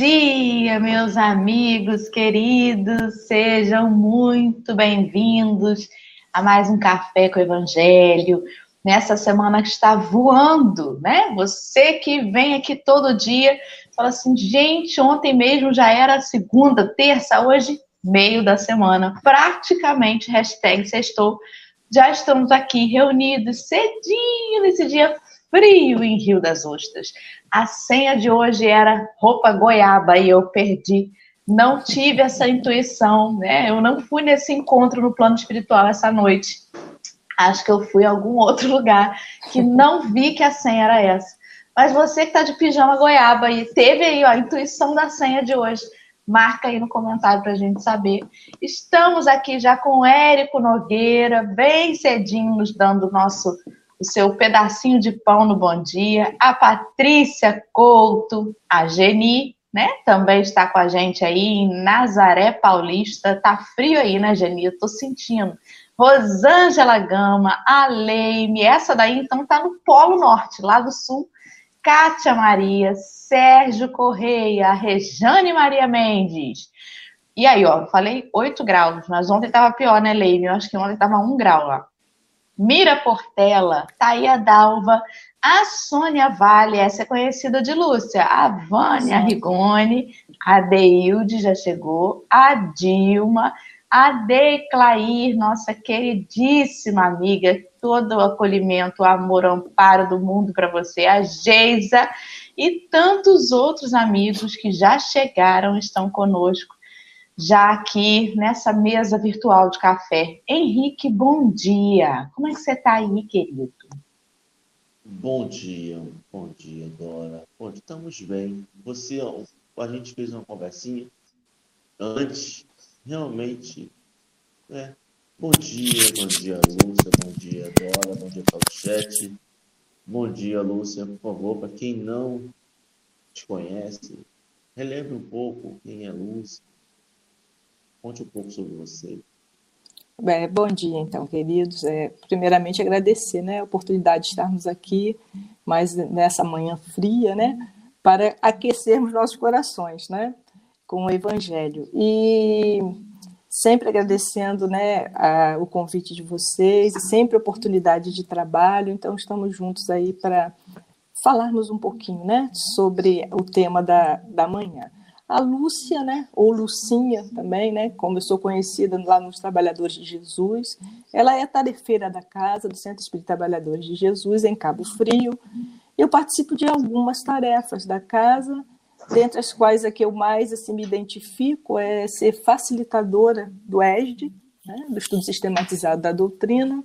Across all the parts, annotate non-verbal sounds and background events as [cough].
Dia, meus amigos queridos, sejam muito bem-vindos a mais um Café com o Evangelho. Nessa semana que está voando, né? Você que vem aqui todo dia, fala assim, gente, ontem mesmo já era segunda, terça, hoje meio da semana, praticamente, hashtag sextou, já estamos aqui reunidos cedinho nesse dia frio em Rio das Ostras. A senha de hoje era roupa goiaba e eu perdi. Não tive essa intuição, né? Eu não fui nesse encontro no plano espiritual essa noite. Acho que eu fui a algum outro [laughs] lugar que não vi que a senha era essa. Mas você que está de pijama goiaba e teve aí ó, a intuição da senha de hoje, marca aí no comentário para a gente saber. Estamos aqui já com o Érico Nogueira, bem cedinho, nos dando o nosso o seu pedacinho de pão no Bom Dia, a Patrícia Couto, a Geni, né? Também está com a gente aí em Nazaré Paulista. Tá frio aí, né, Geni? Eu tô sentindo. Rosângela Gama, a Leime, essa daí então tá no Polo Norte, lá do Sul. Kátia Maria, Sérgio Correia, Rejane Maria Mendes. E aí, ó, falei 8 graus, mas ontem tava pior, né, Leime? Eu acho que ontem tava 1 grau lá. Mira Portela, Thaia Dalva, a Sônia Vale, essa é conhecida de Lúcia, a Vânia. Rigoni, a Deilde já chegou, a Dilma, a Declair, nossa queridíssima amiga, todo o acolhimento, o amor, o amparo do mundo para você, a Geisa e tantos outros amigos que já chegaram, estão conosco já aqui nessa mesa virtual de café. Henrique, bom dia. Como é que você está aí, querido? Bom dia, bom dia, Dora. Bom, estamos bem. Você, a gente fez uma conversinha antes, realmente, né? Bom dia, bom dia, Lúcia, bom dia, Dora, bom dia para o chat. Bom dia, Lúcia, por favor, para quem não te conhece, relembre um pouco quem é Lúcia, Conte um pouco sobre você. Bem, bom dia, então, queridos. É, primeiramente, agradecer né, a oportunidade de estarmos aqui, mas nessa manhã fria, né, para aquecermos nossos corações né, com o Evangelho. E sempre agradecendo né, a, o convite de vocês sempre oportunidade de trabalho. Então, estamos juntos aí para falarmos um pouquinho né, sobre o tema da, da manhã. A Lúcia, né, ou Lucinha também, né, como eu sou conhecida lá nos Trabalhadores de Jesus, ela é tarefeira da casa do Centro Espírita Trabalhadores de Jesus, em Cabo Frio. Eu participo de algumas tarefas da casa, dentre as quais a que eu mais assim, me identifico é ser facilitadora do ESD, né, do Estudo Sistematizado da Doutrina,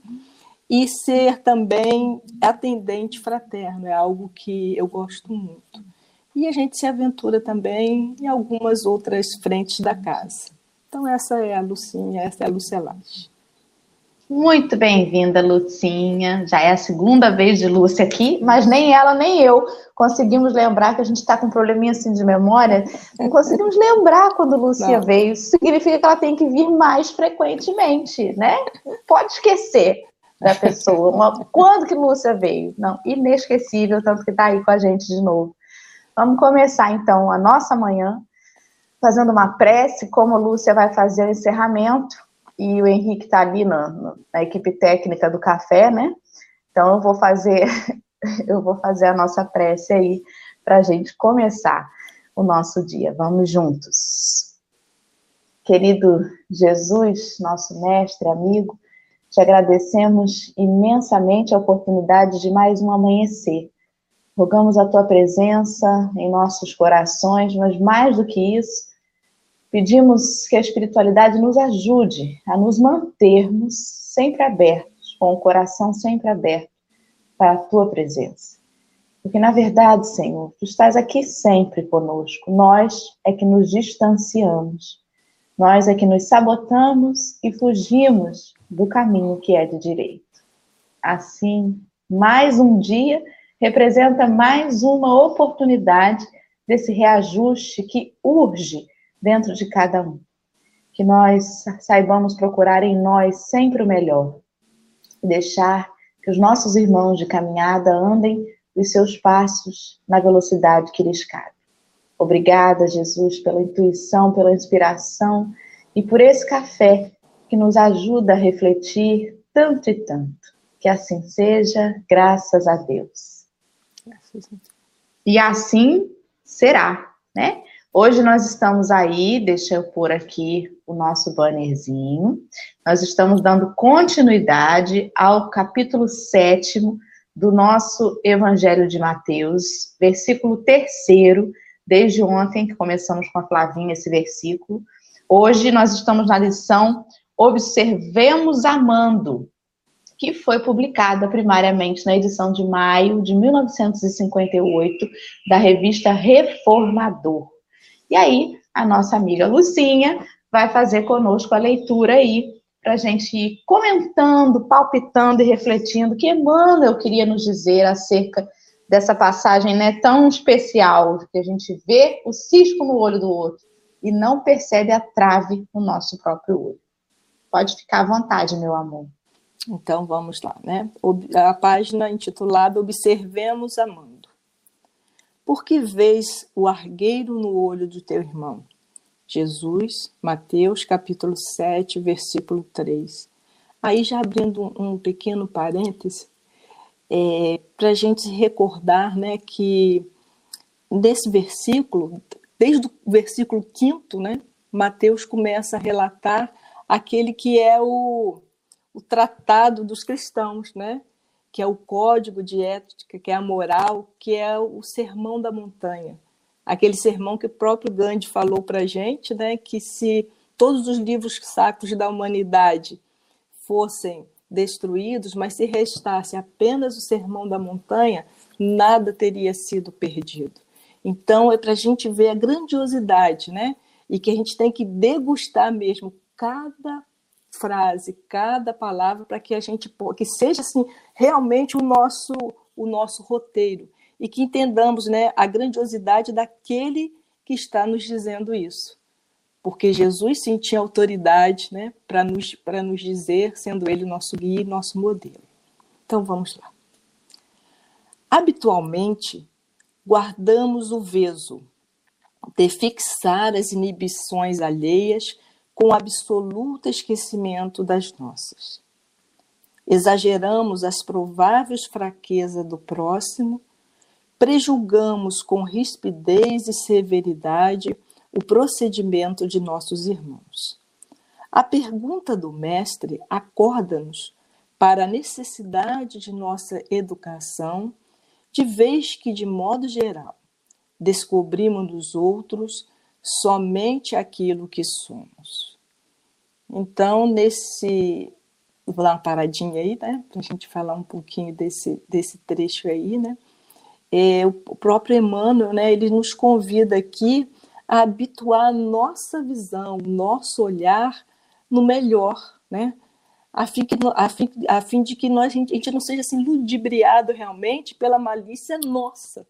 e ser também atendente fraterno, é algo que eu gosto muito e a gente se aventura também em algumas outras frentes da casa. Então, essa é a Lucinha, essa é a Lucelage. Muito bem-vinda, Lucinha. Já é a segunda vez de Lúcia aqui, mas nem ela nem eu conseguimos lembrar que a gente está com um probleminha assim de memória. Não conseguimos lembrar quando Lúcia Não. veio. Isso significa que ela tem que vir mais frequentemente, né? Não pode esquecer da pessoa. Quando que Lúcia veio? Não, inesquecível, tanto que está aí com a gente de novo. Vamos começar então a nossa manhã fazendo uma prece, como a Lúcia vai fazer o encerramento e o Henrique está ali na, na, equipe técnica do café, né? Então eu vou fazer [laughs] eu vou fazer a nossa prece aí para a gente começar o nosso dia. Vamos juntos. Querido Jesus, nosso mestre, amigo, te agradecemos imensamente a oportunidade de mais um amanhecer Rogamos a tua presença em nossos corações, mas mais do que isso, pedimos que a espiritualidade nos ajude a nos mantermos sempre abertos, com o coração sempre aberto para a tua presença. Porque, na verdade, Senhor, tu estás aqui sempre conosco. Nós é que nos distanciamos. Nós é que nos sabotamos e fugimos do caminho que é de direito. Assim, mais um dia representa mais uma oportunidade desse reajuste que urge dentro de cada um. Que nós saibamos procurar em nós sempre o melhor, deixar que os nossos irmãos de caminhada andem os seus passos na velocidade que lhes cabe. Obrigada, Jesus, pela intuição, pela inspiração e por esse café que nos ajuda a refletir tanto e tanto. Que assim seja, graças a Deus. E assim será, né? Hoje nós estamos aí, deixa eu pôr aqui o nosso bannerzinho. Nós estamos dando continuidade ao capítulo 7 do nosso Evangelho de Mateus, versículo 3, desde ontem que começamos com a Flavinha esse versículo. Hoje nós estamos na lição Observemos Amando, que foi publicada primariamente na edição de maio de 1958 da revista Reformador. E aí, a nossa amiga Lucinha vai fazer conosco a leitura aí, para a gente ir comentando, palpitando e refletindo o que Emmanuel queria nos dizer acerca dessa passagem né, tão especial, que a gente vê o cisco no olho do outro e não percebe a trave no nosso próprio olho. Pode ficar à vontade, meu amor. Então vamos lá, né? A página intitulada Observemos amando. Por que vês o argueiro no olho do teu irmão? Jesus, Mateus capítulo 7, versículo 3. Aí já abrindo um pequeno parêntese, é, para a gente recordar né, que nesse versículo, desde o versículo 5, né, Mateus começa a relatar aquele que é o, o tratado dos cristãos, né? que é o código de ética, que é a moral, que é o sermão da montanha. Aquele sermão que o próprio Gandhi falou para a gente, né? que se todos os livros sacros da humanidade fossem destruídos, mas se restasse apenas o sermão da montanha, nada teria sido perdido. Então, é para a gente ver a grandiosidade, né? E que a gente tem que degustar mesmo cada frase, cada palavra para que a gente que seja assim realmente o nosso o nosso roteiro e que entendamos, né, a grandiosidade daquele que está nos dizendo isso. Porque Jesus sim tinha autoridade, né, para nos para nos dizer, sendo ele nosso guia nosso modelo. Então vamos lá. Habitualmente guardamos o veso de fixar as inibições alheias com absoluto esquecimento das nossas. Exageramos as prováveis fraquezas do próximo, prejulgamos com rispidez e severidade o procedimento de nossos irmãos. A pergunta do Mestre acorda-nos para a necessidade de nossa educação, de vez que, de modo geral, descobrimos nos outros somente aquilo que somos. Então, nesse. Vou dar uma paradinha aí, né? Para a gente falar um pouquinho desse, desse trecho aí, né? É, o próprio Emmanuel, né? Ele nos convida aqui a habituar a nossa visão, nosso olhar no melhor, né? A fim, que, a, fim, a fim de que nós, a gente, a gente não seja assim ludibriado realmente pela malícia nossa,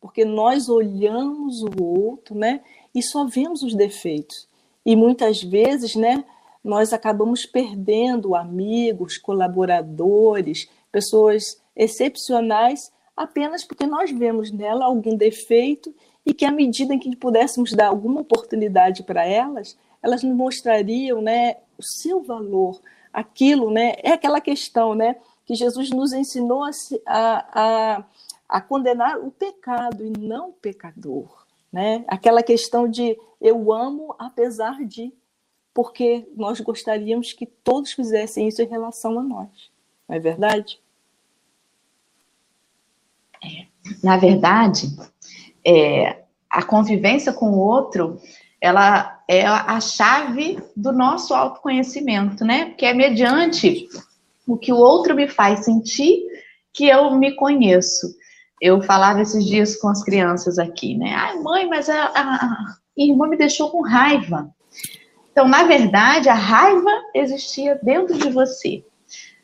porque nós olhamos o outro, né? E só vemos os defeitos. E muitas vezes, né, nós acabamos perdendo amigos, colaboradores, pessoas excepcionais apenas porque nós vemos nela algum defeito e que à medida em que pudéssemos dar alguma oportunidade para elas, elas nos mostrariam, né, o seu valor. Aquilo, né, é aquela questão, né, que Jesus nos ensinou a, a, a condenar o pecado e não o pecador né? Aquela questão de eu amo apesar de, porque nós gostaríamos que todos fizessem isso em relação a nós, não é verdade? É, na verdade, é, a convivência com o outro, ela é a chave do nosso autoconhecimento, né? Porque é mediante o que o outro me faz sentir que eu me conheço. Eu falava esses dias com as crianças aqui, né? Ai, mãe, mas a, a, irmã me deixou com raiva. Então, na verdade, a raiva existia dentro de você.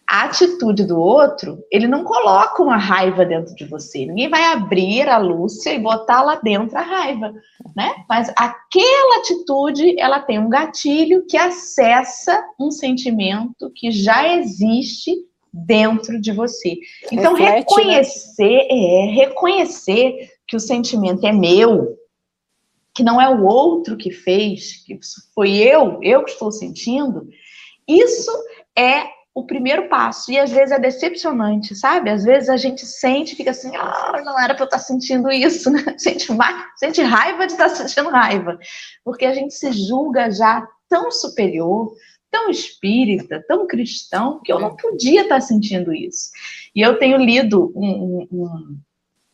A atitude do outro, ele não coloca uma raiva dentro de você. Ninguém vai abrir a Lúcia e botar lá dentro a raiva, né? Mas aquela atitude, ela tem um gatilho que acessa um sentimento que já existe dentro de você. Então, Reflete, né? reconhecer, né? é, reconhecer que o sentimento é meu, que não é o outro que fez, que foi eu, eu que estou sentindo, isso é o primeiro passo. E às vezes é decepcionante, sabe? Às vezes a gente sente, fica assim, ah, não era para eu estar sentindo isso, né? [laughs] Sente, sente raiva de estar sentindo raiva. Porque a gente se julga já tão superior, tão espírita, tão cristão, que eu não podia estar sentindo isso. E eu tenho lido um, um,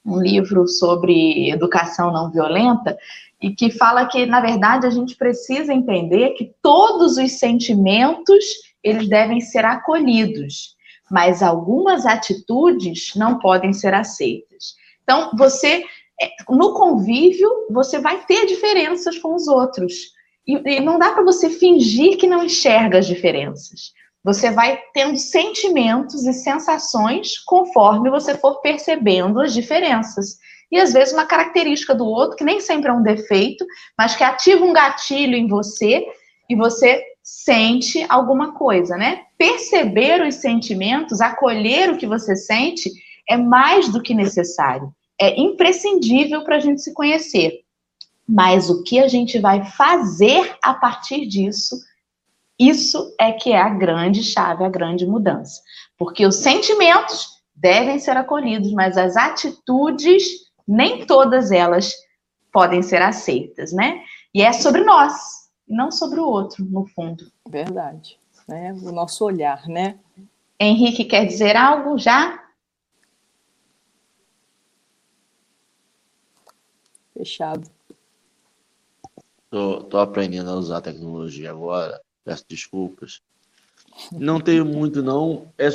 um livro sobre educação não violenta e que fala que, na verdade, a gente precisa entender que todos os sentimentos eles devem ser acolhidos, mas algumas atitudes não podem ser aceitas. Então, você, é, no convívio, você vai ter diferenças com os outros. E, e não dá para você fingir que não enxerga as diferenças. Você vai tendo sentimentos e sensações conforme você for percebendo as diferenças. E às vezes uma característica do outro, que nem sempre é um defeito, mas que ativa um gatilho em você e você sente alguma coisa, né? Perceber os sentimentos, acolher o que você sente, é mais do que necessário. É imprescindível para a gente se conhecer. Mas o que a gente vai fazer a partir disso, isso é que é a grande chave, a grande mudança. Porque os sentimentos devem ser acolhidos, mas as atitudes, nem todas elas podem ser aceitas, né? E é sobre nós, e não sobre o outro, no fundo. Verdade. Né? O nosso olhar, né? Henrique quer dizer algo já? Fechado. Tô, tô aprendendo a usar a tecnologia agora. Peço desculpas. [laughs] Não tenho muito, não. É,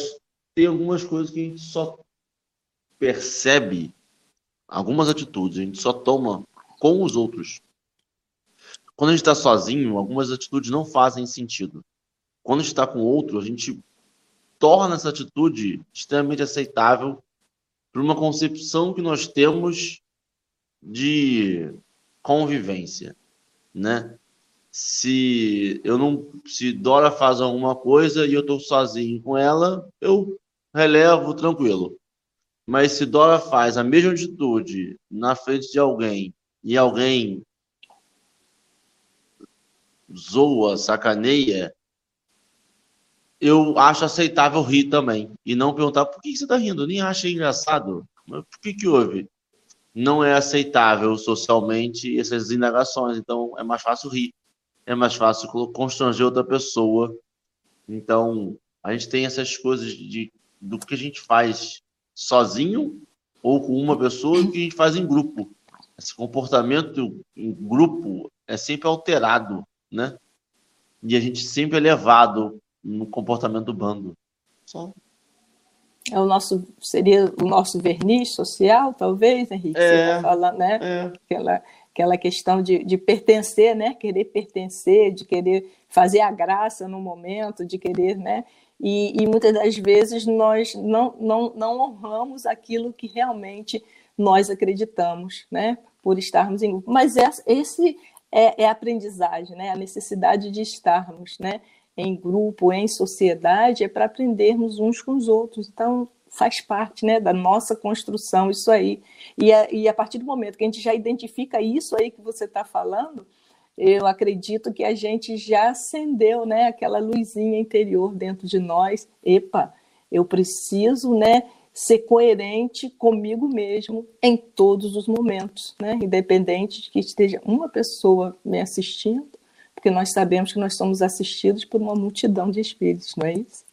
tem algumas coisas que a gente só percebe, algumas atitudes, a gente só toma com os outros. Quando a gente está sozinho, algumas atitudes não fazem sentido. Quando a gente está com outro, a gente torna essa atitude extremamente aceitável para uma concepção que nós temos de convivência, né? Se eu não, se Dora faz alguma coisa e eu estou sozinho com ela, eu relevo tranquilo. Mas se Dora faz a mesma atitude na frente de alguém e alguém zoa, sacaneia, eu acho aceitável rir também. E não perguntar por que você está rindo, nem acho engraçado. Mas por que, que houve? Não é aceitável socialmente essas indagações, então é mais fácil rir. É mais fácil constranger outra pessoa. Então, a gente tem essas coisas de, do que a gente faz sozinho ou com uma pessoa e o que a gente faz em grupo. Esse comportamento em grupo é sempre alterado né? E a gente sempre é levado no comportamento do bando. Só. É o nosso seria o nosso verniz social, talvez, Henrique. É, Você tá né? É. Aquela aquela questão de, de pertencer, né? Querer pertencer, de querer fazer a graça no momento, de querer, né? E, e, muitas das vezes nós não, não, não honramos aquilo que realmente nós acreditamos, né? Por estarmos em grupo. Mas esse, é, é aprendizagem, né? A necessidade de estarmos, né? Em grupo, em sociedade, é para aprendermos uns com os outros. Então, faz parte né, da nossa construção isso aí. E a, e a partir do momento que a gente já identifica isso aí que você está falando, eu acredito que a gente já acendeu né, aquela luzinha interior dentro de nós. Epa, eu preciso né, ser coerente comigo mesmo em todos os momentos, né? independente de que esteja uma pessoa me assistindo, porque nós sabemos que nós somos assistidos por uma multidão de espíritos, não é isso?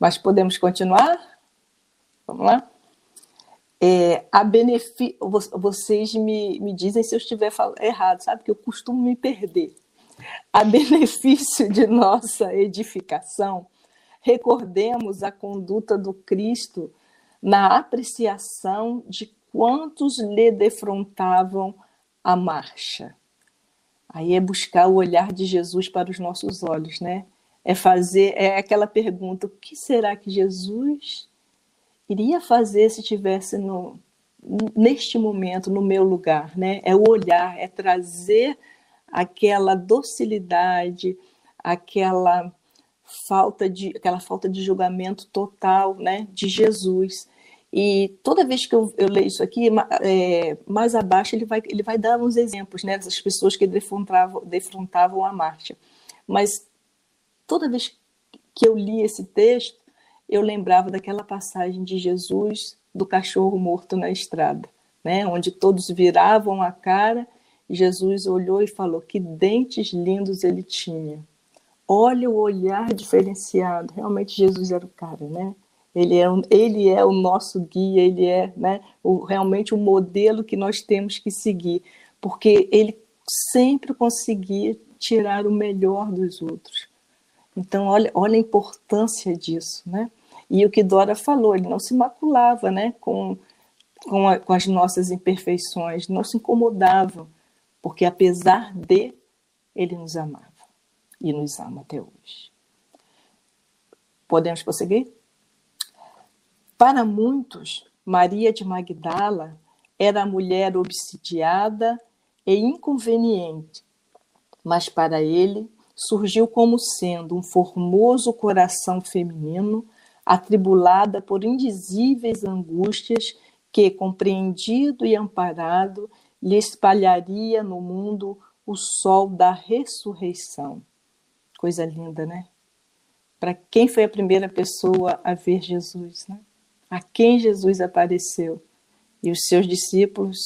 Mas podemos continuar? Vamos lá? É, a benefi... Vocês me, me dizem se eu estiver errado, sabe? Que eu costumo me perder. A benefício de nossa edificação, recordemos a conduta do Cristo na apreciação de quantos lhe defrontavam a marcha. Aí é buscar o olhar de Jesus para os nossos olhos, né? É fazer, é aquela pergunta: o que será que Jesus iria fazer se estivesse no, neste momento, no meu lugar, né? É o olhar, é trazer aquela docilidade, aquela falta de aquela falta de julgamento total, né, de Jesus E toda vez que eu, eu leio isso aqui, é, mais abaixo ele vai, ele vai dar uns exemplos né, das pessoas que defrontavam, defrontavam a marcha. Mas toda vez que eu li esse texto, eu lembrava daquela passagem de Jesus do cachorro morto na estrada, né, onde todos viravam a cara Jesus olhou e falou: Que dentes lindos ele tinha. Olha o olhar diferenciado. Realmente Jesus era o cara, né? Ele é, ele é o nosso guia, ele é né, o, realmente o modelo que nós temos que seguir, porque ele sempre conseguia tirar o melhor dos outros. Então, olha, olha a importância disso, né? E o que Dora falou, ele não se maculava, né, com, com, a, com as nossas imperfeições, não se incomodava, porque apesar de, ele nos amava e nos ama até hoje. Podemos prosseguir? Para muitos, Maria de Magdala era a mulher obsidiada e inconveniente, mas para ele surgiu como sendo um formoso coração feminino atribulada por indizíveis angústias que, compreendido e amparado, lhe espalharia no mundo o sol da ressurreição. Coisa linda, né? Para quem foi a primeira pessoa a ver Jesus, né? A quem Jesus apareceu. E os seus discípulos,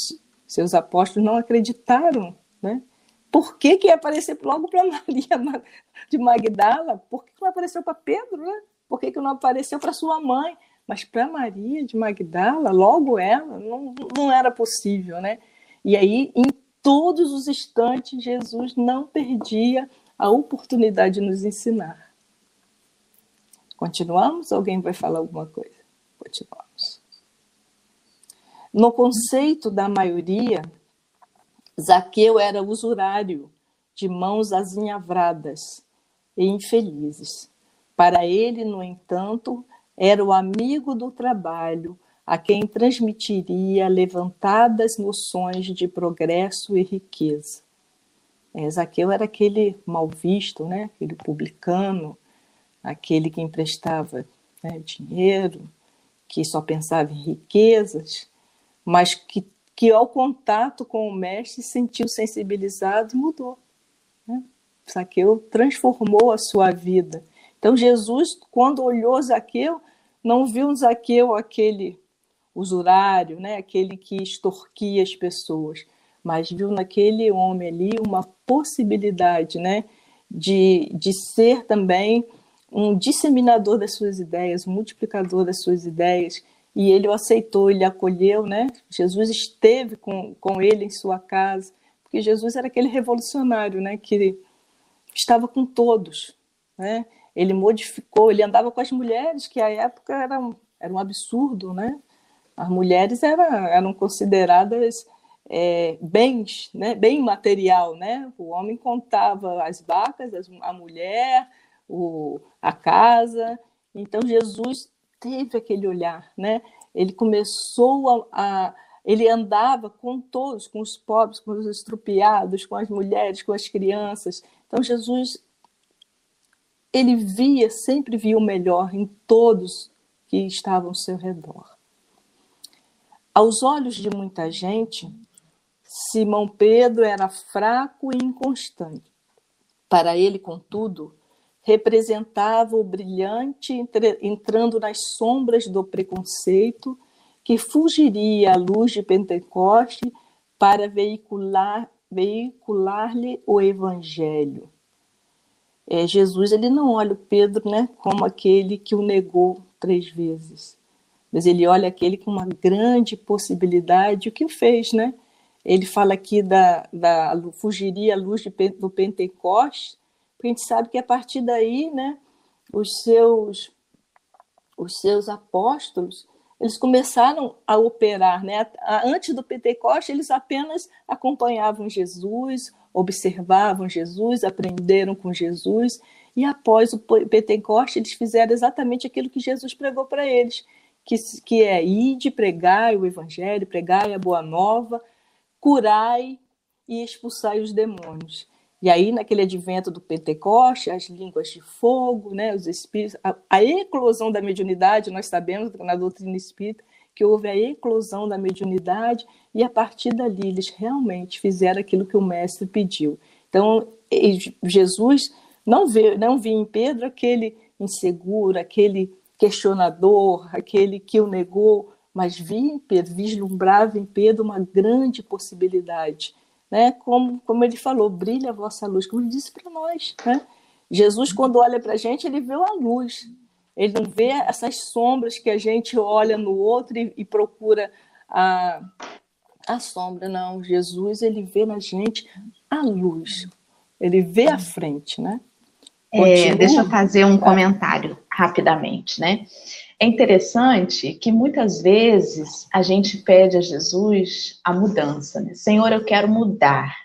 seus apóstolos, não acreditaram. Né? Por que, que ia aparecer logo para [laughs] Maria de Magdala? Por que, que não apareceu para Pedro? Né? Por que, que não apareceu para sua mãe? Mas para Maria de Magdala, logo ela, não, não era possível. Né? E aí, em todos os instantes, Jesus não perdia a oportunidade de nos ensinar. Continuamos? Alguém vai falar alguma coisa? Continuamos. No conceito da maioria, Zaqueu era usurário, de mãos azinhavradas e infelizes. Para ele, no entanto, era o amigo do trabalho, a quem transmitiria levantadas noções de progresso e riqueza. É, Zaqueu era aquele mal visto, né? aquele publicano, aquele que emprestava né, dinheiro, que só pensava em riquezas, mas que, que ao contato com o mestre se sentiu sensibilizado e mudou. Né? Transformou a sua vida. Então Jesus, quando olhou Zaqueu, não viu Zaqueu aquele usurário, né? aquele que extorquia as pessoas, mas viu naquele homem ali uma possibilidade né? de, de ser também um disseminador das suas ideias, um multiplicador das suas ideias, e ele o aceitou, ele acolheu, né? Jesus esteve com, com ele em sua casa, porque Jesus era aquele revolucionário, né? Que estava com todos, né? Ele modificou, ele andava com as mulheres, que à época era um, era um absurdo, né? As mulheres eram, eram consideradas é, bens, né? Bem material, né? O homem contava as vacas, a mulher, o, a casa. Então Jesus teve aquele olhar, né? Ele começou a, a ele andava com todos, com os pobres, com os estrupiados, com as mulheres, com as crianças. Então Jesus ele via, sempre via o melhor em todos que estavam ao seu redor. Aos olhos de muita gente, Simão Pedro era fraco e inconstante. Para ele, contudo, representava o brilhante entrando nas sombras do preconceito que fugiria à luz de Pentecoste para veicular veicular-lhe o evangelho. É, Jesus ele não olha o Pedro né, como aquele que o negou três vezes, mas ele olha aquele com uma grande possibilidade, o que o fez, né? Ele fala aqui da, da fugiria à luz de, do Pentecoste porque a gente sabe que a partir daí, né, os seus os seus apóstolos, eles começaram a operar, né? Antes do Pentecoste, eles apenas acompanhavam Jesus, observavam Jesus, aprenderam com Jesus, e após o Pentecoste, eles fizeram exatamente aquilo que Jesus pregou para eles, que, que é ir de pregar o evangelho, pregar a boa nova, curai e expulsai os demônios. E aí, naquele advento do Pentecoste, as línguas de fogo, né, os espíritos, a, a eclosão da mediunidade, nós sabemos na doutrina espírita que houve a eclosão da mediunidade e a partir dali eles realmente fizeram aquilo que o mestre pediu. Então, Jesus não vê, não via em Pedro aquele inseguro, aquele questionador, aquele que o negou, mas via em Pedro, vislumbrava em Pedro uma grande possibilidade. Né? Como, como ele falou, brilha a vossa luz, como ele disse para nós. Né? Jesus, quando olha para a gente, ele vê a luz. Ele não vê essas sombras que a gente olha no outro e, e procura a, a sombra. Não, Jesus, ele vê na gente a luz. Ele vê a frente, né? É, deixa eu fazer um comentário rapidamente, né? É interessante que muitas vezes a gente pede a Jesus a mudança, né? Senhor, eu quero mudar.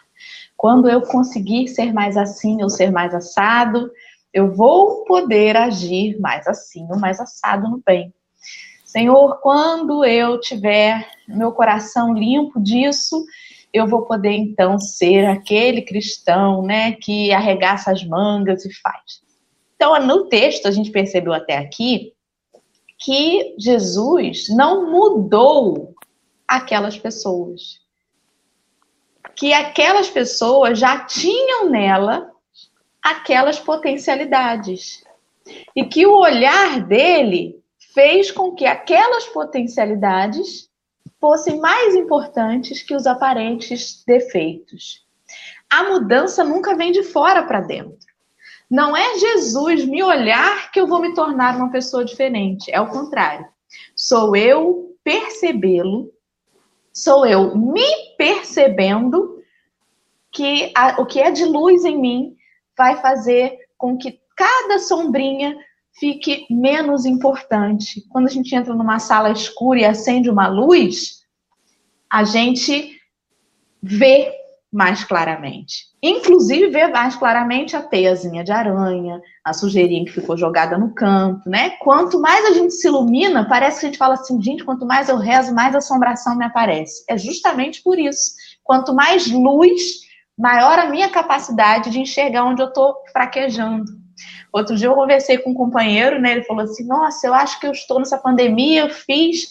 Quando eu conseguir ser mais assim ou ser mais assado, eu vou poder agir mais assim ou mais assado no bem. Senhor, quando eu tiver meu coração limpo disso, eu vou poder então ser aquele cristão, né, que arregaça as mangas e faz. Então, no texto a gente percebeu até aqui que Jesus não mudou aquelas pessoas. Que aquelas pessoas já tinham nela aquelas potencialidades. E que o olhar dele fez com que aquelas potencialidades fossem mais importantes que os aparentes defeitos. A mudança nunca vem de fora para dentro. Não é Jesus me olhar que eu vou me tornar uma pessoa diferente. É o contrário. Sou eu percebê-lo, sou eu me percebendo que a, o que é de luz em mim vai fazer com que cada sombrinha fique menos importante. Quando a gente entra numa sala escura e acende uma luz, a gente vê mais claramente. Inclusive, vê mais claramente a teiazinha de aranha, a sujeirinha que ficou jogada no canto, né? Quanto mais a gente se ilumina, parece que a gente fala assim, gente, quanto mais eu rezo, mais assombração me aparece. É justamente por isso. Quanto mais luz, maior a minha capacidade de enxergar onde eu estou fraquejando. Outro dia eu conversei com um companheiro, né? Ele falou assim: Nossa, eu acho que eu estou nessa pandemia, eu fiz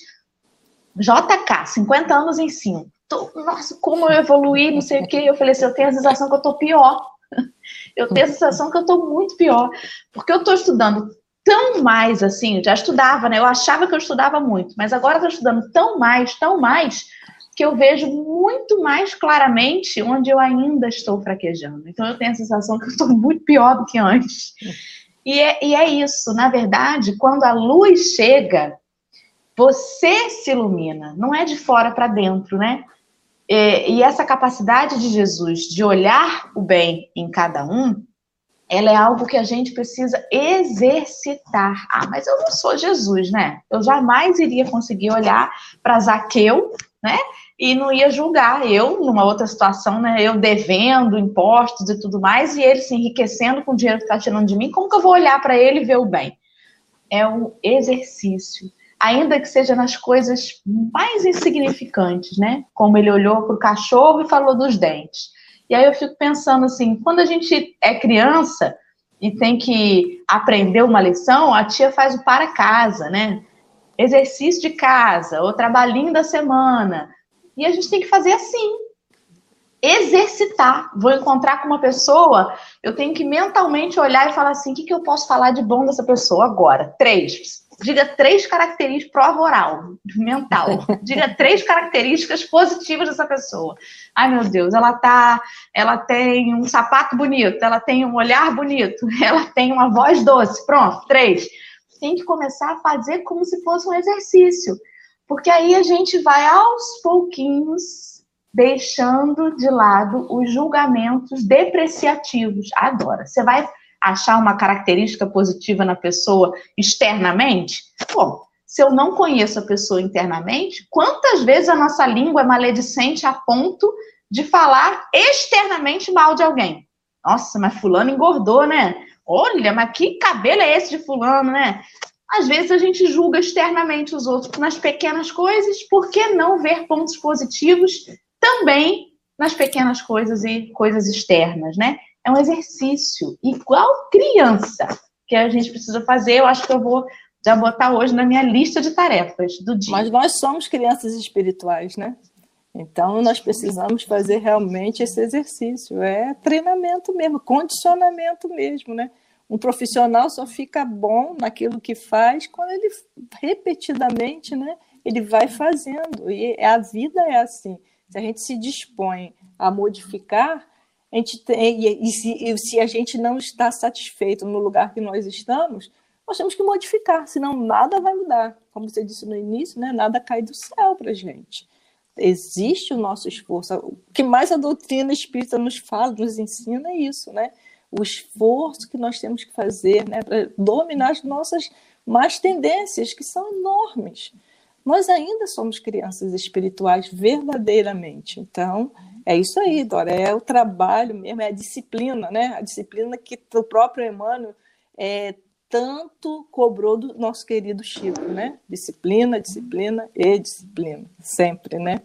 JK, 50 anos em 5. Nossa, como eu evoluí, não sei o quê. Eu falei assim: Eu tenho a sensação que eu estou pior. [laughs] Eu tenho a sensação que eu estou muito pior. Porque eu estou estudando tão mais assim, já estudava, né? Eu achava que eu estudava muito, mas agora estou estudando tão mais, tão mais, que eu vejo muito mais claramente onde eu ainda estou fraquejando. Então eu tenho a sensação que eu estou muito pior do que antes. E é, e é isso, na verdade, quando a luz chega, você se ilumina, não é de fora para dentro, né? E, e essa capacidade de Jesus de olhar o bem em cada um, ela é algo que a gente precisa exercitar. Ah, mas eu não sou Jesus, né? Eu jamais iria conseguir olhar para Zaqueu, né? e não ia julgar eu numa outra situação, né? Eu devendo impostos e tudo mais, e ele se enriquecendo com o dinheiro que está tirando de mim, como que eu vou olhar para ele e ver o bem? É um exercício, ainda que seja nas coisas mais insignificantes, né? Como ele olhou para o cachorro e falou dos dentes. E aí eu fico pensando assim, quando a gente é criança e tem que aprender uma lição, a tia faz o para casa, né? Exercício de casa, ou trabalhinho da semana. E a gente tem que fazer assim. Exercitar. Vou encontrar com uma pessoa, eu tenho que mentalmente olhar e falar assim: o que, que eu posso falar de bom dessa pessoa agora? Três. Diga três características, prova oral, mental. Diga três características positivas dessa pessoa. Ai, meu Deus, ela tá. Ela tem um sapato bonito, ela tem um olhar bonito, [laughs] ela tem uma voz doce. Pronto, três. Tem que começar a fazer como se fosse um exercício. Porque aí a gente vai aos pouquinhos deixando de lado os julgamentos depreciativos. Agora, você vai achar uma característica positiva na pessoa externamente? Bom, se eu não conheço a pessoa internamente, quantas vezes a nossa língua é maledicente a ponto de falar externamente mal de alguém? Nossa, mas fulano engordou, né? Olha, mas que cabelo é esse de fulano, né? Às vezes a gente julga externamente os outros nas pequenas coisas, por que não ver pontos positivos também nas pequenas coisas e coisas externas, né? É um exercício igual criança que a gente precisa fazer. Eu acho que eu vou já botar hoje na minha lista de tarefas do dia. Mas nós somos crianças espirituais, né? Então, nós precisamos fazer realmente esse exercício. É treinamento mesmo, condicionamento mesmo, né? Um profissional só fica bom naquilo que faz quando ele repetidamente, né? Ele vai fazendo. E a vida é assim. Se a gente se dispõe a modificar, gente tem, e, se, e se a gente não está satisfeito no lugar que nós estamos, nós temos que modificar, senão nada vai mudar. Como você disse no início, né? nada cai do céu para a gente. Existe o nosso esforço. O que mais a doutrina espírita nos fala, nos ensina é isso, né? O esforço que nós temos que fazer né, para dominar as nossas más tendências, que são enormes. Nós ainda somos crianças espirituais verdadeiramente. Então, é isso aí, Dora. É o trabalho mesmo, é a disciplina, né? A disciplina que o próprio Emmanuel é, tanto cobrou do nosso querido Chico, né? Disciplina, disciplina e disciplina, sempre, né?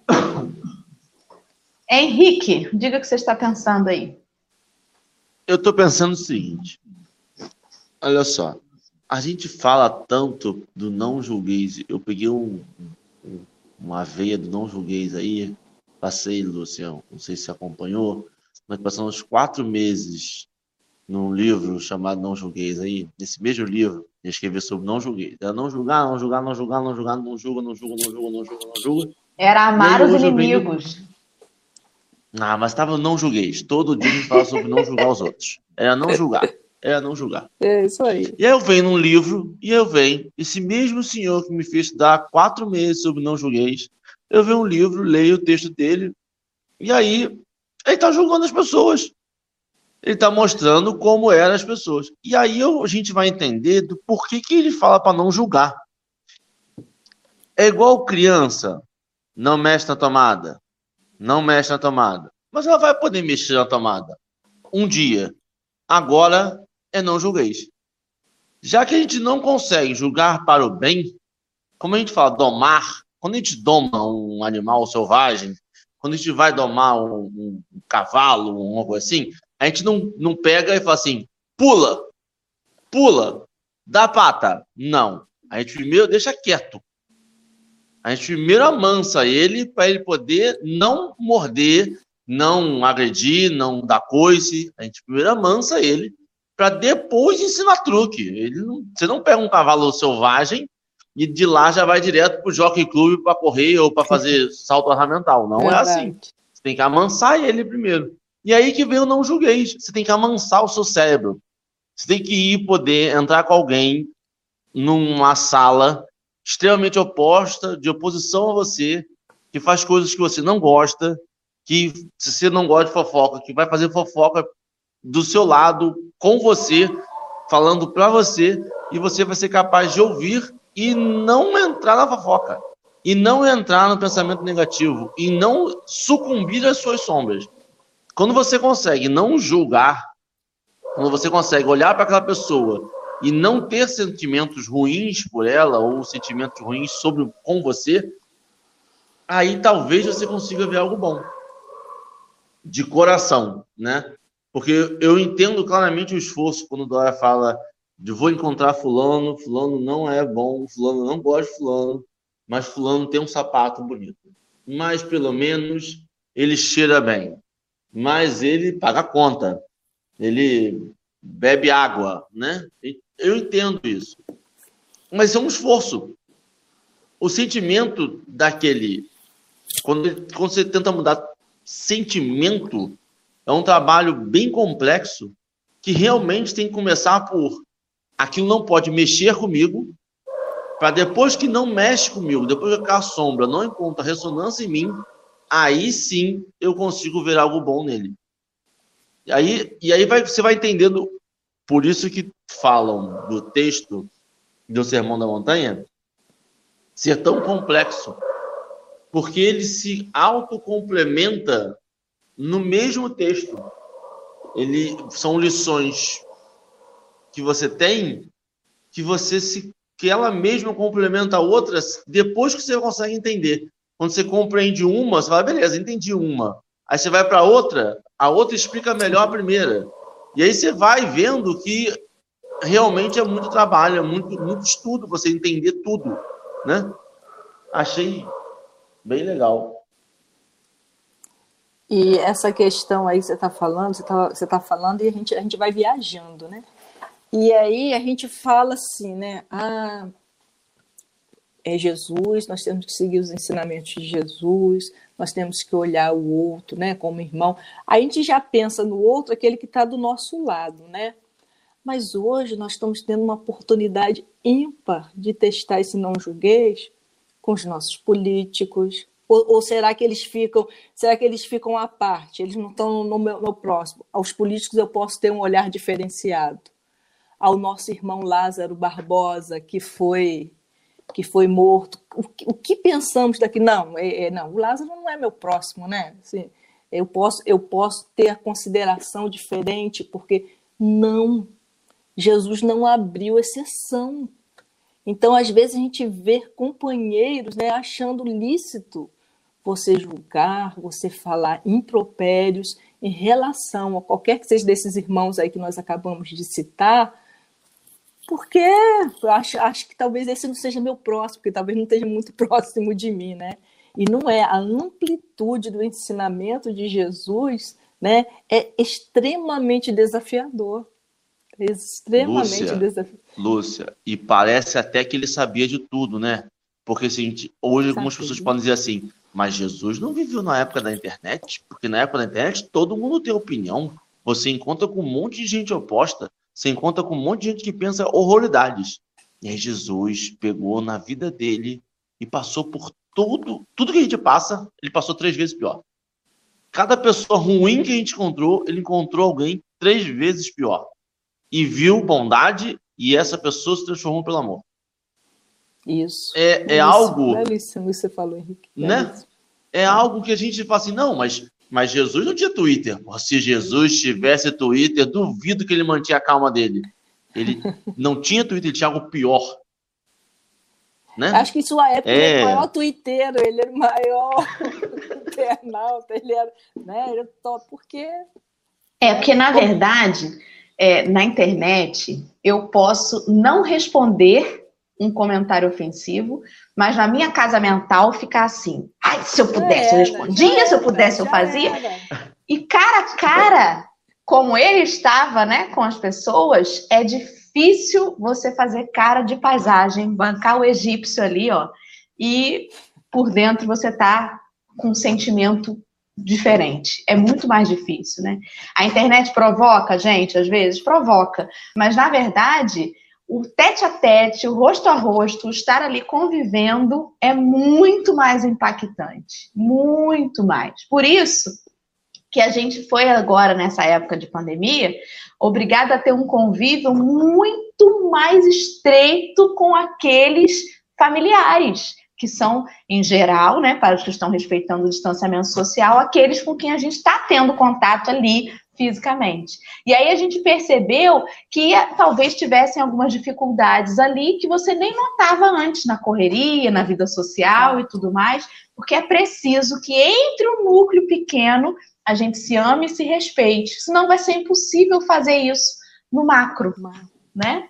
Henrique, diga o que você está pensando aí. Eu estou pensando o seguinte: olha só, a gente fala tanto do não julgueis. Eu peguei um, um, uma veia do não julgueis aí, passei, Luciano, não sei se acompanhou, nós passamos quatro meses num livro chamado Não Julgueis aí, nesse mesmo livro, ele escreveu sobre não julgueis. Era não julgar, não julgar, não julgar, não julgar, não julga, não julga, não julga, não julga, não julga. Era amar os inimigos. Ah, mas estava não julgueis. Todo dia a gente fala sobre não julgar os outros. Era não julgar. Era não julgar. É isso aí. E aí eu venho num livro, e eu venho, esse mesmo senhor que me fez estudar quatro meses sobre não julgueis, eu venho um livro, leio o texto dele, e aí ele está julgando as pessoas. Ele está mostrando como eram as pessoas. E aí eu, a gente vai entender do porquê que ele fala para não julgar. É igual criança, não mexe na tomada, não mexe na tomada. Mas ela vai poder mexer na tomada um dia. Agora é não julgueis. Já que a gente não consegue julgar para o bem, como a gente fala, domar, quando a gente doma um animal selvagem, quando a gente vai domar um, um cavalo, um algo assim, a gente não, não pega e fala assim, pula, pula, dá pata. Não. A gente primeiro deixa quieto. A gente primeiro amansa ele para ele poder não morder, não agredir, não dar coice. A gente primeiro amansa ele para depois ensinar truque. Ele não, você não pega um cavalo selvagem e de lá já vai direto para o jockey club para correr ou para fazer [laughs] salto ornamental. Não é assim. Você tem que amansar ele primeiro. E aí que vem o não julgueis. Você tem que amansar o seu cérebro. Você tem que ir poder entrar com alguém numa sala extremamente oposta, de oposição a você, que faz coisas que você não gosta, que se você não gosta de fofoca, que vai fazer fofoca do seu lado, com você, falando para você, e você vai ser capaz de ouvir e não entrar na fofoca, e não entrar no pensamento negativo, e não sucumbir às suas sombras. Quando você consegue não julgar, quando você consegue olhar para aquela pessoa e não ter sentimentos ruins por ela ou sentimentos ruins sobre com você, aí talvez você consiga ver algo bom de coração, né? Porque eu entendo claramente o esforço quando Dora fala de vou encontrar fulano, fulano não é bom, fulano não gosta de fulano, mas fulano tem um sapato bonito. Mas pelo menos ele cheira bem mas ele paga conta, ele bebe água, né? Eu entendo isso. Mas é um esforço. O sentimento daquele. Quando, quando você tenta mudar sentimento, é um trabalho bem complexo que realmente tem que começar por aquilo não pode mexer comigo, para depois que não mexe comigo, depois que a sombra não encontra ressonância em mim, aí sim eu consigo ver algo bom nele. E aí, e aí vai, você vai entendendo, por isso que falam do texto do Sermão da Montanha ser tão complexo, porque ele se autocomplementa no mesmo texto. Ele são lições que você tem que você se que ela mesma complementa outras depois que você consegue entender. Quando você compreende uma, você fala, beleza, entendi uma. Aí você vai para outra, a outra explica melhor a primeira. E aí você vai vendo que realmente é muito trabalho, é muito, muito estudo, você entender tudo, né? Achei bem legal. E essa questão aí que você está falando, você está você tá falando e a gente, a gente vai viajando, né? E aí a gente fala assim, né? Ah, é Jesus, nós temos que seguir os ensinamentos de Jesus, nós temos que olhar o outro, né, como irmão. A gente já pensa no outro, aquele que está do nosso lado, né? Mas hoje nós estamos tendo uma oportunidade ímpar de testar esse não julgueis com os nossos políticos. Ou, ou, será que eles ficam, será que eles ficam à parte? Eles não estão no meu no próximo. Aos políticos eu posso ter um olhar diferenciado. Ao nosso irmão Lázaro Barbosa, que foi que foi morto. O, o que pensamos daqui? Não, é, é, não, o Lázaro não é meu próximo, né? Assim, eu posso eu posso ter a consideração diferente porque não Jesus não abriu exceção. Então, às vezes, a gente vê companheiros né, achando lícito você julgar, você falar impropérios em relação a qualquer que seja desses irmãos aí que nós acabamos de citar, porque eu acho, acho que talvez esse não seja meu próximo, porque talvez não esteja muito [laughs] próximo de mim, né? E não é a amplitude do ensinamento de Jesus, né? É extremamente desafiador extremamente Lúcia, desafiador. Lúcia, e parece até que ele sabia de tudo, né? Porque assim, hoje algumas pessoas podem dizer assim, mas Jesus não viveu na época da internet, porque na época da internet todo mundo tem opinião. Você encontra com um monte de gente oposta, você encontra com um monte de gente que pensa horroridades. E aí Jesus pegou na vida dele e passou por tudo, tudo que a gente passa, ele passou três vezes pior. Cada pessoa ruim que a gente encontrou, ele encontrou alguém três vezes pior e viu bondade e essa pessoa se transformou pelo amor. Isso. É, é algo. Belíssimo você falou, Henrique. Né? É algo que a gente fala assim, não, mas, mas Jesus não tinha Twitter. Se Jesus tivesse Twitter, duvido que ele mantinha a calma dele. Ele [laughs] não tinha Twitter, ele tinha algo pior. Né? Acho que em sua época é... ele era o maior twitteiro, ele era o maior [laughs] internauta, ele era, né, ele era top, porque... É, porque na verdade é, na internet, eu posso não responder um comentário ofensivo, mas na minha casa mental ficar assim: ai, se eu pudesse, eu respondia, se eu pudesse, eu fazia. E cara a cara, como ele estava né, com as pessoas, é difícil você fazer cara de paisagem, bancar o egípcio ali, ó, e por dentro você tá com um sentimento diferente. É muito mais difícil, né? A internet provoca, gente, às vezes provoca, mas na verdade, o tete a tete, o rosto a rosto, estar ali convivendo é muito mais impactante, muito mais. Por isso que a gente foi agora nessa época de pandemia, obrigada a ter um convívio muito mais estreito com aqueles familiares que são, em geral, né, para os que estão respeitando o distanciamento social, aqueles com quem a gente está tendo contato ali fisicamente. E aí a gente percebeu que talvez tivessem algumas dificuldades ali que você nem notava antes na correria, na vida social e tudo mais, porque é preciso que entre um núcleo pequeno a gente se ame e se respeite, senão vai ser impossível fazer isso no macro, né?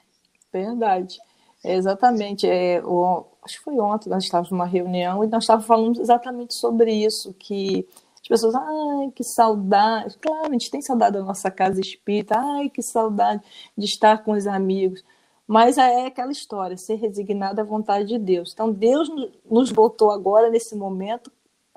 Verdade. exatamente. É, o, acho que foi ontem, nós estávamos numa reunião e nós estávamos falando exatamente sobre isso, que pessoas, ai, que saudade. Claro, a gente tem saudade da nossa casa espírita, ai, que saudade de estar com os amigos. Mas é aquela história, ser resignado à vontade de Deus. Então, Deus nos botou agora, nesse momento,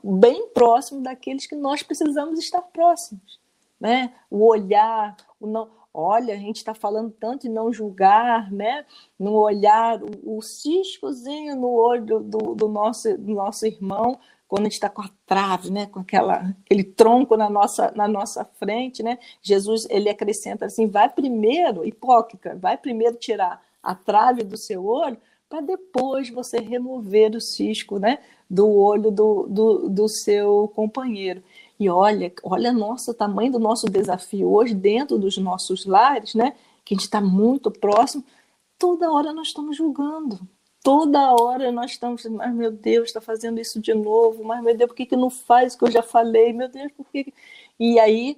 bem próximo daqueles que nós precisamos estar próximos. Né? O olhar, o não olha, a gente está falando tanto de não julgar, né? No olhar, o, o ciscozinho no olho do, do, nosso, do nosso irmão, quando a gente está com a trave, né? Com aquela, aquele tronco na nossa, na nossa frente, né? Jesus, ele acrescenta assim, vai primeiro, hipócrita, vai primeiro tirar a trave do seu olho, para depois você remover o cisco, né? Do olho do, do, do seu companheiro. E olha, olha nosso, o tamanho do nosso desafio hoje dentro dos nossos lares, né? Que a gente está muito próximo. Toda hora nós estamos julgando. Toda hora nós estamos, mas meu Deus, está fazendo isso de novo. Mas meu Deus, por que, que não faz o que eu já falei? Meu Deus, por que. E aí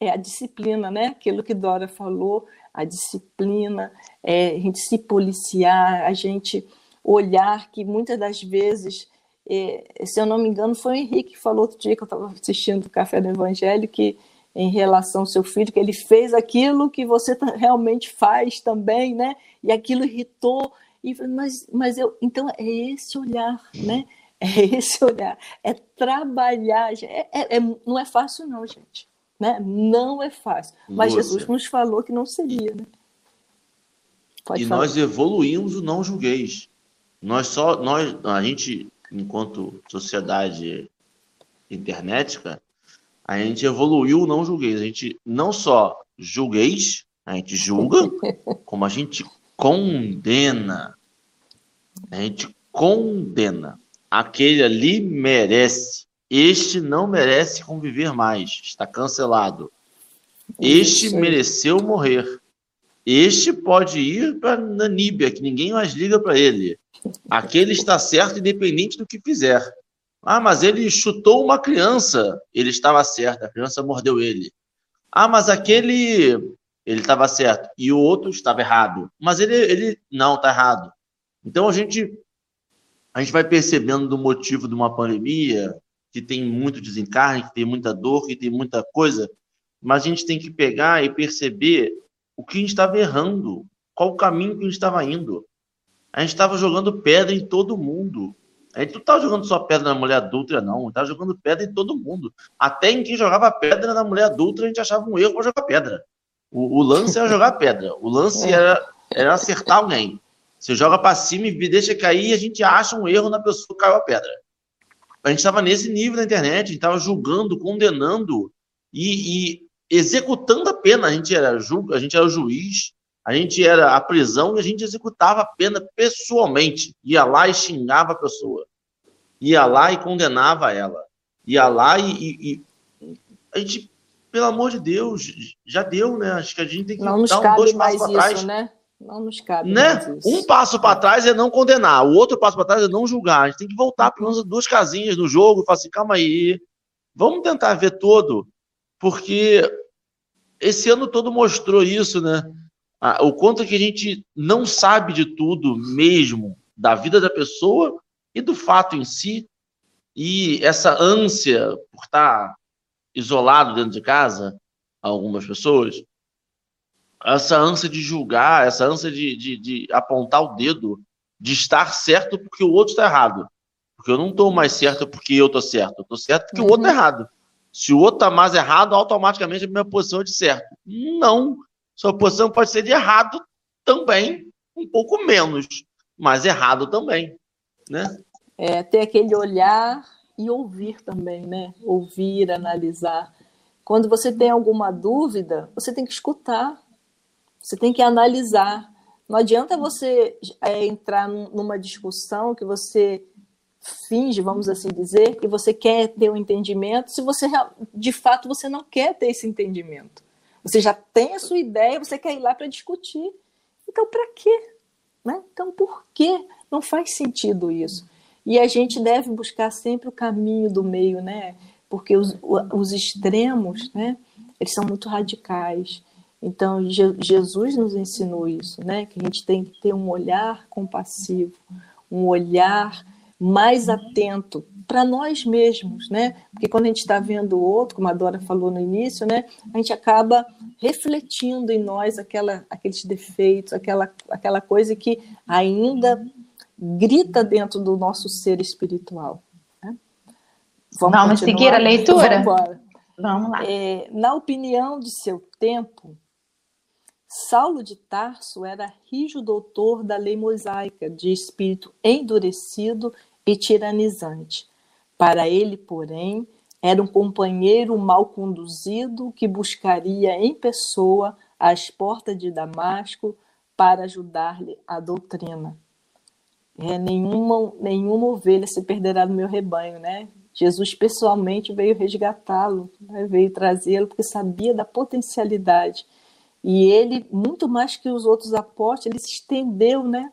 é a disciplina, né? Aquilo que Dora falou, a disciplina, é, a gente se policiar, a gente olhar que muitas das vezes, é, se eu não me engano, foi o Henrique que falou outro dia que eu estava assistindo o Café do Evangelho, que em relação ao seu filho, que ele fez aquilo que você realmente faz também, né? E aquilo irritou. E, mas, mas eu, então é esse olhar, né? É esse olhar, é trabalhar. É, é, é não é fácil, não, gente. Né? Não é fácil. Mas Lúcia. Jesus nos falou que não seria, né? Pode e falar. nós evoluímos o não julgueis. Nós só, nós, a gente, enquanto sociedade internetica, a gente evoluiu o não julgueis. A gente não só julgueis, a gente julga, [laughs] como a gente condena. A gente condena. Aquele ali merece. Este não merece conviver mais. Está cancelado. Este mereceu morrer. Este pode ir para Naníbia, que ninguém mais liga para ele. Aquele está certo, independente do que fizer. Ah, mas ele chutou uma criança. Ele estava certo, a criança mordeu ele. Ah, mas aquele. Ele estava certo. E o outro estava errado. Mas ele, ele não, está errado. Então a gente, a gente vai percebendo do motivo de uma pandemia, que tem muito desencarne, que tem muita dor, que tem muita coisa. Mas a gente tem que pegar e perceber o que a gente estava errando, qual o caminho que a gente estava indo. A gente estava jogando pedra em todo mundo. A gente não estava jogando só pedra na mulher adulta, não. Estava jogando pedra em todo mundo. Até em quem jogava pedra na mulher adulta, a gente achava um erro para jogar pedra. O, o, lance era jogar pedra. O lance é. era, era acertar alguém. Você joga para cima e deixa cair e a gente acha um erro na pessoa que caiu a pedra. A gente estava nesse nível na internet, a gente estava julgando, condenando e, e, executando a pena. A gente era, ju, a gente era o juiz, a gente era a prisão e a gente executava a pena pessoalmente. Ia lá e xingava a pessoa. Ia lá e condenava ela. Ia lá e, e, e a gente, pelo amor de Deus, já deu, né? Acho que a gente tem que não nos dar um, dois passos para trás. Né? Não nos cabe né? Um passo para trás é não condenar, o outro passo para trás é não julgar. A gente tem que voltar para duas casinhas no jogo e falar assim, calma aí, vamos tentar ver todo, porque esse ano todo mostrou isso, né? o quanto que a gente não sabe de tudo mesmo da vida da pessoa e do fato em si, e essa ânsia por estar isolado dentro de casa, algumas pessoas, essa ânsia de julgar, essa ânsia de, de, de apontar o dedo, de estar certo porque o outro está errado. Porque eu não estou mais certo porque eu estou certo, eu estou certo porque uhum. o outro está errado. Se o outro está mais errado, automaticamente a minha posição é de certo. Não, sua posição pode ser de errado também, um pouco menos, mas errado também, né? É, ter aquele olhar e ouvir também, né? Ouvir, analisar. Quando você tem alguma dúvida, você tem que escutar, você tem que analisar. Não adianta você é, entrar numa discussão que você finge, vamos assim dizer, que você quer ter um entendimento, se você de fato você não quer ter esse entendimento. Você já tem a sua ideia, você quer ir lá para discutir. Então, para quê? Né? Então, por que não faz sentido isso? E a gente deve buscar sempre o caminho do meio, né? Porque os, os extremos, né? Eles são muito radicais. Então, Jesus nos ensinou isso, né? Que a gente tem que ter um olhar compassivo, um olhar mais atento para nós mesmos, né? Porque quando a gente está vendo o outro, como a Dora falou no início, né? A gente acaba refletindo em nós aquela, aqueles defeitos, aquela, aquela coisa que ainda grita dentro do nosso ser espiritual. Né? Vamos, Vamos seguir a leitura? Vamos, Vamos lá. É, na opinião de seu tempo, Saulo de Tarso era rijo doutor da lei mosaica, de espírito endurecido e tiranizante. Para ele, porém, era um companheiro mal conduzido que buscaria em pessoa as portas de Damasco para ajudar-lhe a doutrina. É, nenhuma, nenhuma ovelha se perderá no meu rebanho, né? Jesus pessoalmente veio resgatá-lo, né? veio trazê-lo porque sabia da potencialidade. E ele, muito mais que os outros apóstolos, ele se estendeu, né?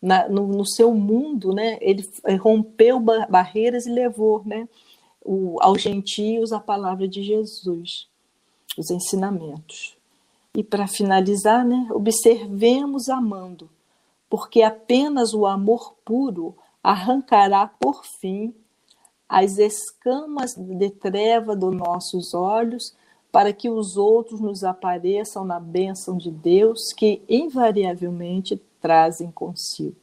na, no, no, seu mundo, né, ele rompeu barreiras e levou né, o, aos gentios a palavra de Jesus, os ensinamentos. E para finalizar, né, observemos amando, porque apenas o amor puro arrancará por fim as escamas de treva dos nossos olhos, para que os outros nos apareçam na bênção de Deus que invariavelmente trazem consigo.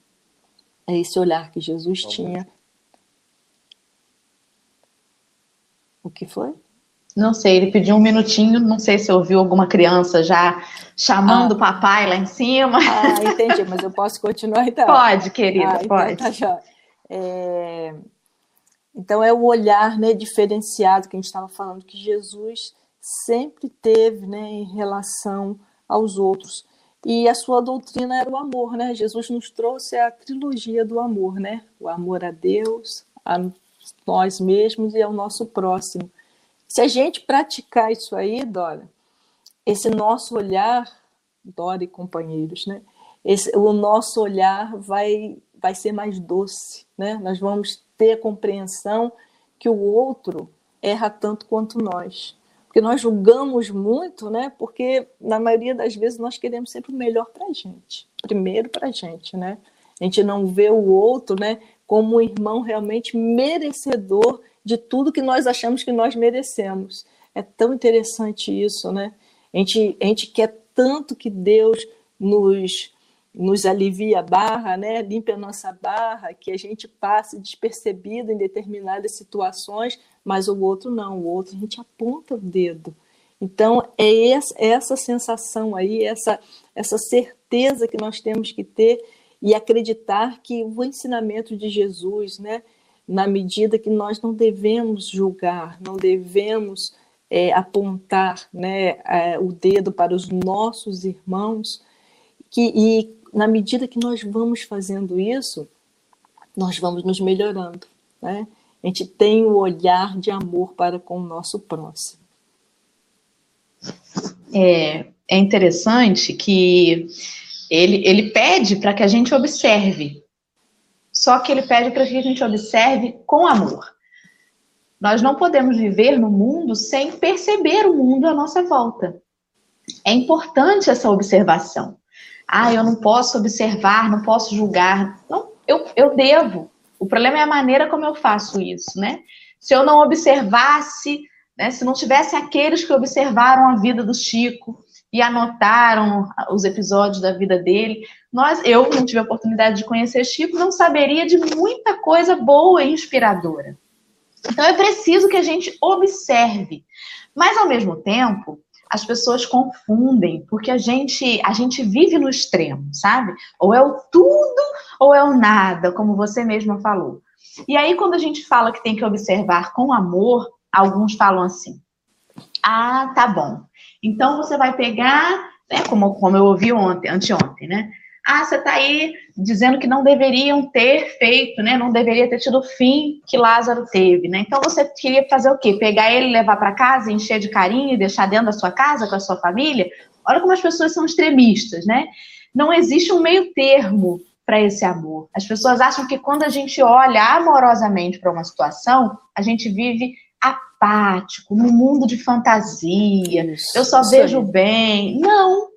É esse olhar que Jesus tinha. O que foi? Não sei, ele pediu um minutinho, não sei se ouviu alguma criança já chamando o ah. papai lá em cima. Ah, entendi, mas eu posso continuar então? [laughs] Pode, querida, ah, então pode. Então, tá. É... Então é o olhar né, diferenciado que a gente estava falando, que Jesus sempre teve né, em relação aos outros. E a sua doutrina era o amor, né? Jesus nos trouxe a trilogia do amor, né? O amor a Deus, a nós mesmos e ao nosso próximo. Se a gente praticar isso aí, Dora, esse nosso olhar, Dora e companheiros, né? Esse, o nosso olhar vai, vai ser mais doce, né? Nós vamos ter a compreensão que o outro erra tanto quanto nós. Porque nós julgamos muito, né? Porque na maioria das vezes nós queremos sempre o melhor para a gente, primeiro para a gente, né? A gente não vê o outro, né? Como um irmão realmente merecedor de tudo que nós achamos que nós merecemos. É tão interessante isso, né? A gente, a gente quer tanto que Deus nos nos alivia a barra, né? limpa a nossa barra, que a gente passe despercebido em determinadas situações, mas o outro não, o outro a gente aponta o dedo. Então, é essa sensação aí, essa, essa certeza que nós temos que ter e acreditar que o ensinamento de Jesus, né, na medida que nós não devemos julgar, não devemos é, apontar né, é, o dedo para os nossos irmãos, que, e na medida que nós vamos fazendo isso, nós vamos nos melhorando, né? A gente tem o olhar de amor para com o nosso próximo. É, é interessante que ele, ele pede para que a gente observe, só que ele pede para que a gente observe com amor. Nós não podemos viver no mundo sem perceber o mundo à nossa volta. É importante essa observação. Ah, eu não posso observar, não posso julgar. Não, eu, eu devo. O problema é a maneira como eu faço isso, né? Se eu não observasse, né, se não tivesse aqueles que observaram a vida do Chico e anotaram os episódios da vida dele, nós, eu não tive a oportunidade de conhecer Chico, não saberia de muita coisa boa e inspiradora. Então é preciso que a gente observe. Mas ao mesmo tempo, as pessoas confundem, porque a gente, a gente vive no extremo, sabe? Ou é o tudo ou é o nada, como você mesma falou. E aí, quando a gente fala que tem que observar com amor, alguns falam assim: ah, tá bom. Então você vai pegar, né, como, como eu ouvi ontem, anteontem, né? Ah, você está aí dizendo que não deveriam ter feito, né? Não deveria ter tido o fim que Lázaro teve, né? Então você queria fazer o quê? Pegar ele, levar para casa, encher de carinho e deixar dentro da sua casa com a sua família? Olha como as pessoas são extremistas, né? Não existe um meio termo para esse amor. As pessoas acham que quando a gente olha amorosamente para uma situação, a gente vive apático, num mundo de fantasia. Isso, eu só vejo bem. Não.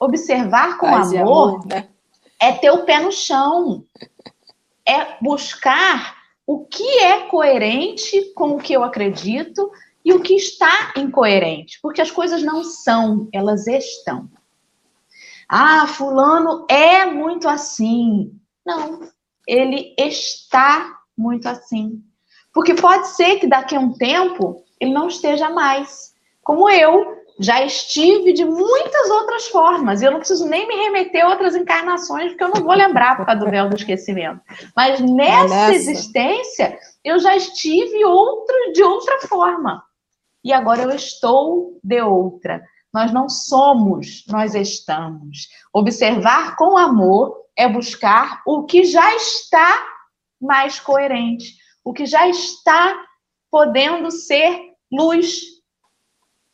Observar com Paz amor, amor né? É ter o pé no chão, é buscar o que é coerente com o que eu acredito e o que está incoerente, porque as coisas não são, elas estão. Ah, fulano é muito assim. Não, ele está muito assim. Porque pode ser que daqui a um tempo ele não esteja mais. Como eu, já estive de muitas outras formas. E eu não preciso nem me remeter a outras encarnações, porque eu não vou lembrar por causa do véu do esquecimento. Mas nessa, nessa. existência, eu já estive outro, de outra forma. E agora eu estou de outra. Nós não somos, nós estamos. Observar com amor é buscar o que já está mais coerente, o que já está podendo ser luz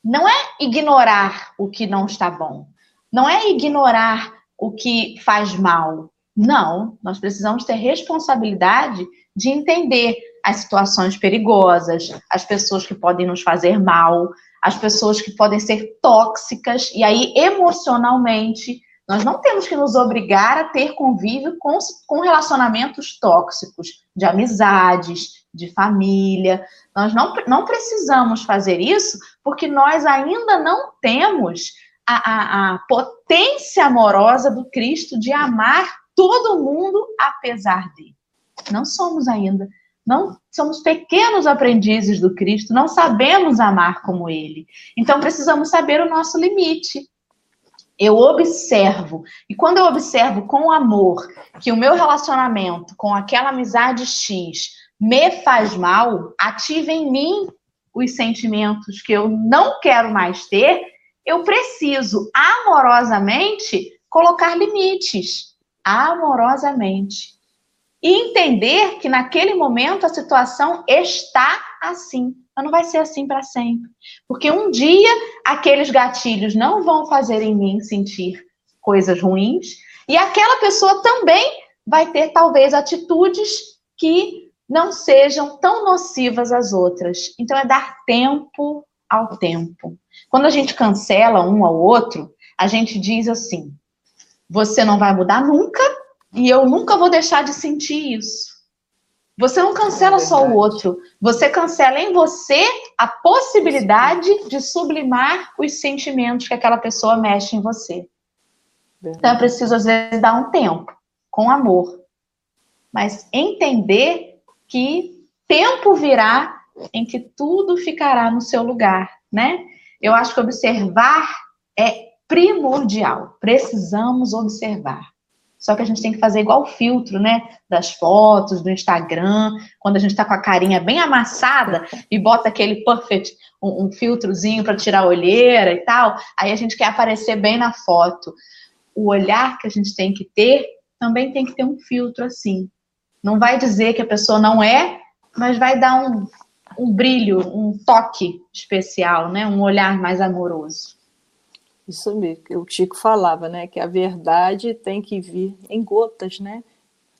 não é ignorar o que não está bom, não é ignorar o que faz mal. Não, nós precisamos ter responsabilidade de entender as situações perigosas, as pessoas que podem nos fazer mal, as pessoas que podem ser tóxicas, e aí emocionalmente nós não temos que nos obrigar a ter convívio com, com relacionamentos tóxicos, de amizades, de família. Nós não, não precisamos fazer isso porque nós ainda não temos a, a, a potência amorosa do Cristo de amar todo mundo apesar de. Não somos ainda. Não somos pequenos aprendizes do Cristo, não sabemos amar como ele. Então precisamos saber o nosso limite eu observo, e quando eu observo com amor que o meu relacionamento com aquela amizade X me faz mal, ativa em mim os sentimentos que eu não quero mais ter, eu preciso amorosamente colocar limites. Amorosamente. E entender que naquele momento a situação está assim mas não vai ser assim para sempre. Porque um dia aqueles gatilhos não vão fazer em mim sentir coisas ruins, e aquela pessoa também vai ter talvez atitudes que não sejam tão nocivas às outras. Então é dar tempo ao tempo. Quando a gente cancela um ao outro, a gente diz assim: você não vai mudar nunca e eu nunca vou deixar de sentir isso. Você não cancela é só o outro, você cancela em você a possibilidade de sublimar os sentimentos que aquela pessoa mexe em você. Verdade. Então é preciso, às vezes, dar um tempo, com amor. Mas entender que tempo virá em que tudo ficará no seu lugar, né? Eu acho que observar é primordial. Precisamos observar. Só que a gente tem que fazer igual o filtro, né? Das fotos, do Instagram, quando a gente tá com a carinha bem amassada e bota aquele perfect, um, um filtrozinho para tirar a olheira e tal, aí a gente quer aparecer bem na foto. O olhar que a gente tem que ter também tem que ter um filtro assim. Não vai dizer que a pessoa não é, mas vai dar um, um brilho, um toque especial, né? Um olhar mais amoroso. Isso mesmo, o Chico falava, né? Que a verdade tem que vir em gotas, né?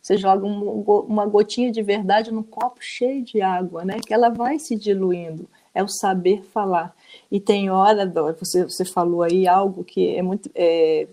Você joga um, uma gotinha de verdade num copo cheio de água, né? Que ela vai se diluindo. É o saber falar. E tem hora, você, você falou aí algo que é muito é,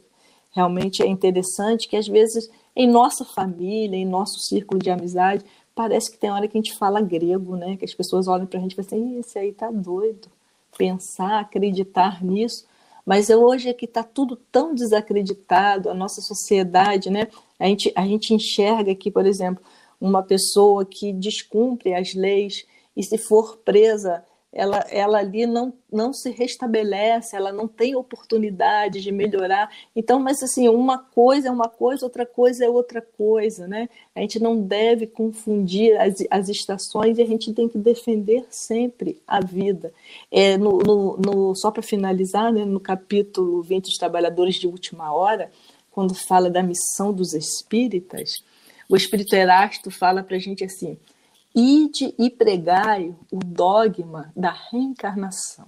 realmente é interessante, que às vezes em nossa família, em nosso círculo de amizade, parece que tem hora que a gente fala grego, né? Que as pessoas olham para a gente e falam assim, esse aí tá doido. Pensar, acreditar nisso. Mas hoje é que está tudo tão desacreditado, a nossa sociedade, né? A gente, a gente enxerga que, por exemplo, uma pessoa que descumpre as leis e se for presa ela, ela ali não, não se restabelece, ela não tem oportunidade de melhorar. Então, mas assim, uma coisa é uma coisa, outra coisa é outra coisa, né? A gente não deve confundir as, as estações e a gente tem que defender sempre a vida. É, no, no, no só para finalizar, né, no capítulo 20 dos Trabalhadores de Última Hora, quando fala da missão dos espíritas, o espírito Erasto fala para a gente assim, Ide e pregai o dogma da reencarnação.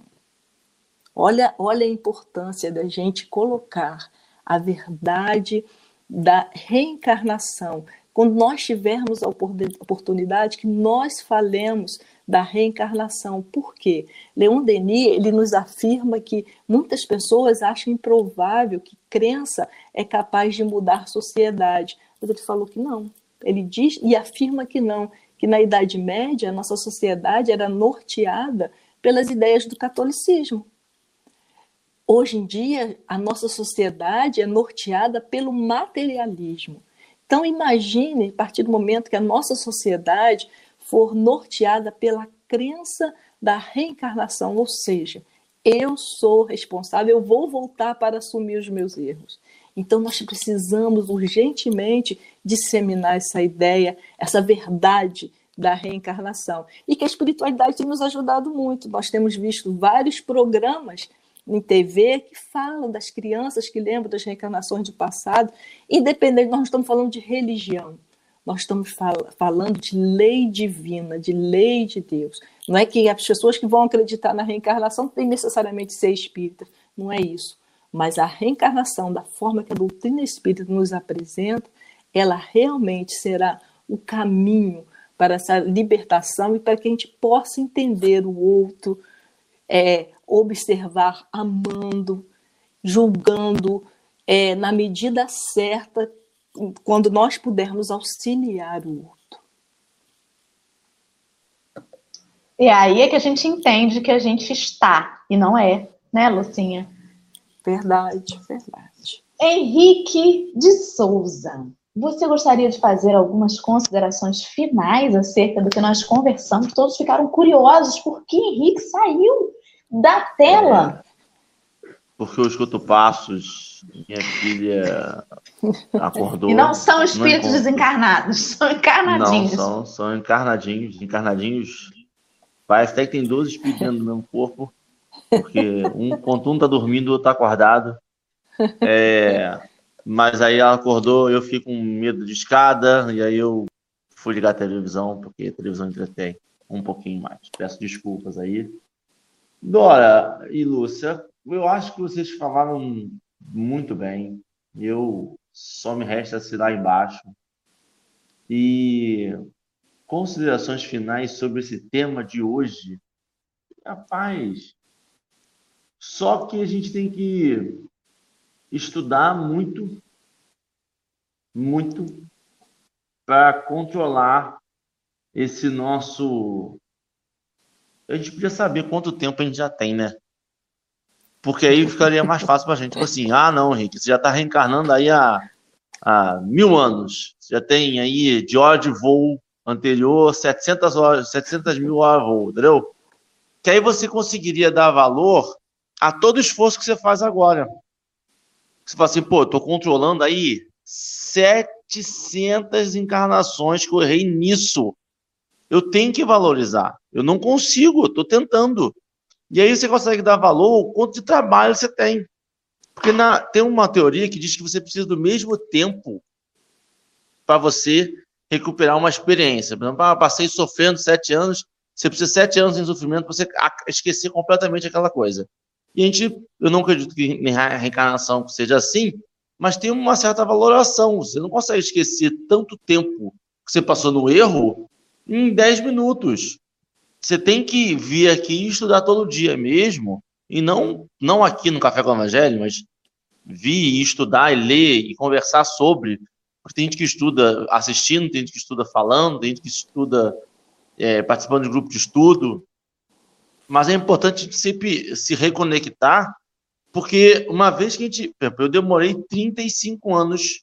Olha, olha a importância da gente colocar a verdade da reencarnação. Quando nós tivermos a oportunidade que nós falemos da reencarnação. Por quê? Leon Denis ele nos afirma que muitas pessoas acham improvável que crença é capaz de mudar sociedade. Mas ele falou que não. Ele diz e afirma que não, que na Idade Média a nossa sociedade era norteada pelas ideias do catolicismo. Hoje em dia, a nossa sociedade é norteada pelo materialismo. Então, imagine, a partir do momento que a nossa sociedade for norteada pela crença da reencarnação, ou seja, eu sou responsável, eu vou voltar para assumir os meus erros. Então, nós precisamos urgentemente disseminar essa ideia, essa verdade da reencarnação. E que a espiritualidade tem nos ajudado muito. Nós temos visto vários programas em TV que falam das crianças que lembram das reencarnações do passado, independente, nós não estamos falando de religião, nós estamos fal falando de lei divina, de lei de Deus. Não é que as pessoas que vão acreditar na reencarnação têm necessariamente ser espíritas, não é isso. Mas a reencarnação, da forma que a doutrina espírita nos apresenta, ela realmente será o caminho para essa libertação e para que a gente possa entender o outro, é, observar amando, julgando é, na medida certa, quando nós pudermos auxiliar o outro. E aí é que a gente entende que a gente está e não é, né, Lucinha? Verdade, verdade. Henrique de Souza, você gostaria de fazer algumas considerações finais acerca do que nós conversamos? Todos ficaram curiosos porque Henrique saiu da tela. Porque eu escuto passos, minha filha acordou. E não são espíritos não desencarnados, [laughs] são encarnadinhos. Não, são, são encarnadinhos, encarnadinhos. Parece até que tem 12 espíritos dentro do mesmo corpo, porque um, enquanto um está dormindo, o outro está acordado. É, mas aí ela acordou, eu fico com medo de escada, e aí eu fui ligar a televisão, porque a televisão entretém um pouquinho mais. Peço desculpas aí. Dora e Lúcia, eu acho que vocês falaram muito bem. Eu só me resta assinar embaixo. E considerações finais sobre esse tema de hoje. Rapaz, só que a gente tem que estudar muito, muito para controlar esse nosso. A gente podia saber quanto tempo a gente já tem, né? Porque aí ficaria mais fácil para a gente. Tipo assim, ah, não, Henrique, você já está reencarnando aí há, há mil anos. Você já tem aí de hora de voo anterior 700, horas, 700 mil horas de voo, entendeu? Que aí você conseguiria dar valor a todo o esforço que você faz agora. Você fala assim, pô, tô controlando aí 700 encarnações que eu errei nisso. Eu tenho que valorizar. Eu não consigo, eu tô tentando. E aí você consegue dar valor ao quanto de trabalho você tem. Porque na, tem uma teoria que diz que você precisa do mesmo tempo para você recuperar uma experiência. Por exemplo, ah, passei sofrendo sete anos, você precisa de sete anos em sofrimento para você esquecer completamente aquela coisa. E a gente, eu não acredito que reencarnação seja assim, mas tem uma certa valoração. Você não consegue esquecer tanto tempo que você passou no erro em 10 minutos. Você tem que vir aqui e estudar todo dia mesmo, e não, não aqui no Café com o Evangelho, mas vir e estudar e ler e conversar sobre. Porque tem gente que estuda assistindo, tem gente que estuda falando, tem gente que estuda é, participando de grupo de estudo mas é importante sempre se reconectar, porque uma vez que a gente. Eu demorei 35 anos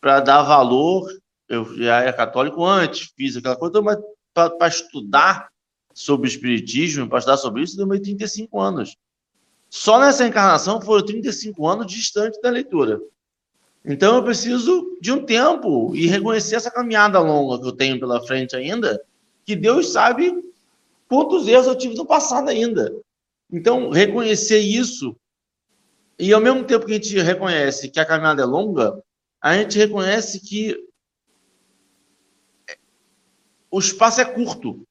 para dar valor, eu já era católico antes, fiz aquela coisa, mas para estudar sobre Espiritismo, para estudar sobre isso, demorei 35 anos. Só nessa encarnação foram 35 anos distante da leitura. Então eu preciso de um tempo e reconhecer essa caminhada longa que eu tenho pela frente ainda, que Deus sabe quantos erros eu tive no passado ainda. Então, reconhecer isso, e ao mesmo tempo que a gente reconhece que a caminhada é longa, a gente reconhece que o espaço é curto.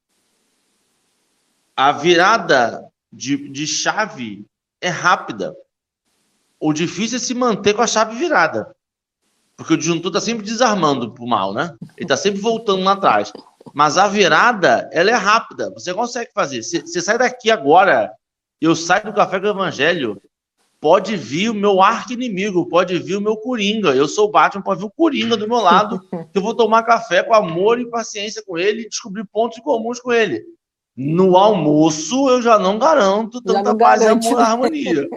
A virada de, de chave é rápida. O difícil é se manter com a chave virada. Porque o disjuntor está sempre desarmando para o mal, né? Ele está sempre voltando lá atrás. Mas a virada, ela é rápida. Você consegue fazer. Você sai daqui agora, eu saio do café com o evangelho, pode vir o meu arco inimigo, pode vir o meu coringa. Eu sou o Batman, pode vir o coringa do meu lado, que eu vou tomar café com amor e paciência com ele e descobrir pontos comuns com ele. No almoço, eu já não garanto tanta não paz garante. e harmonia.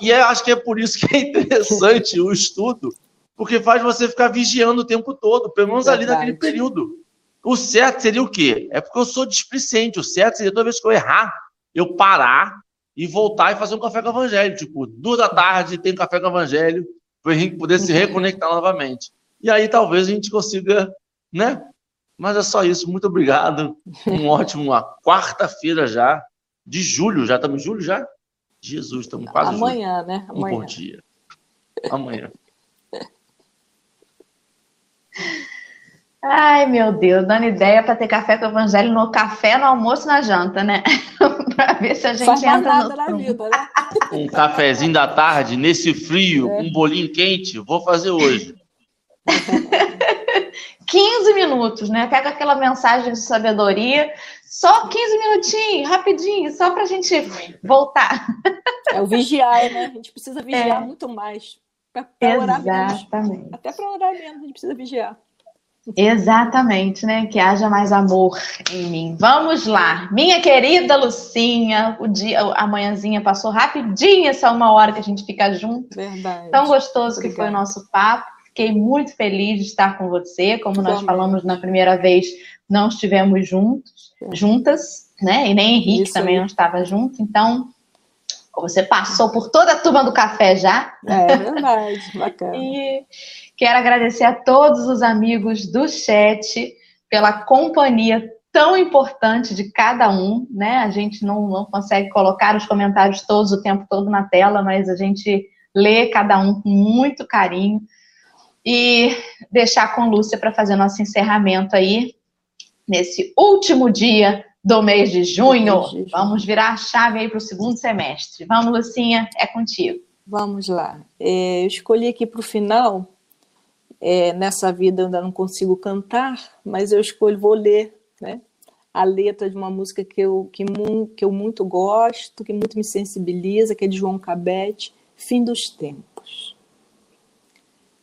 e é, acho que é por isso que é interessante o estudo, porque faz você ficar vigiando o tempo todo, pelo menos Verdade. ali naquele período. O certo seria o quê? É porque eu sou displicente. O certo seria toda vez que eu errar, eu parar e voltar e fazer um café com o evangelho. Tipo, duas da tarde tem café com o evangelho, para a gente poder se reconectar [laughs] novamente. E aí talvez a gente consiga, né? Mas é só isso. Muito obrigado. Um [laughs] ótimo, uma quarta-feira já, de julho. Já estamos em julho já? Jesus, estamos quase Amanhã, julho. né? Amanhã. Um bom dia. Amanhã. Ai, meu Deus, dando ideia para ter café com o evangelho no café, no almoço, na janta, né? [laughs] para ver se a gente Faz entra no... na vida, né? [laughs] Um cafezinho da tarde, nesse frio, é. um bolinho quente, vou fazer hoje. [laughs] 15 minutos, né? Pega aquela mensagem de sabedoria, Só 15 minutinhos, rapidinho, só para a gente voltar. É o vigiar, né? A gente precisa vigiar é. muito mais. Para orar menos. Até para orar menos, a gente precisa vigiar. Exatamente, né? Que haja mais amor em mim. Vamos lá, minha querida Lucinha, o dia, a manhãzinha passou rapidinho essa uma hora que a gente fica junto. Verdade. Tão gostoso Obrigada. que foi o nosso papo. Fiquei muito feliz de estar com você. Como nós falamos na primeira vez, não estivemos juntos, é. juntas, né? E nem Henrique também aí. não estava junto. Então, você passou por toda a turma do café já. É verdade, [laughs] bacana. e quero agradecer a todos os amigos do chat pela companhia tão importante de cada um, né? A gente não, não consegue colocar os comentários todos o tempo todo na tela, mas a gente lê cada um com muito carinho. E deixar com Lúcia para fazer nosso encerramento aí, nesse último dia do mês de junho. Vamos virar a chave aí para o segundo semestre. Vamos, Lucinha, é contigo. Vamos lá. É, eu escolhi aqui para o final. É, nessa vida eu ainda não consigo cantar, mas eu escolho, vou ler né, a letra de uma música que eu, que, que eu muito gosto, que muito me sensibiliza, que é de João Cabete, Fim dos Tempos.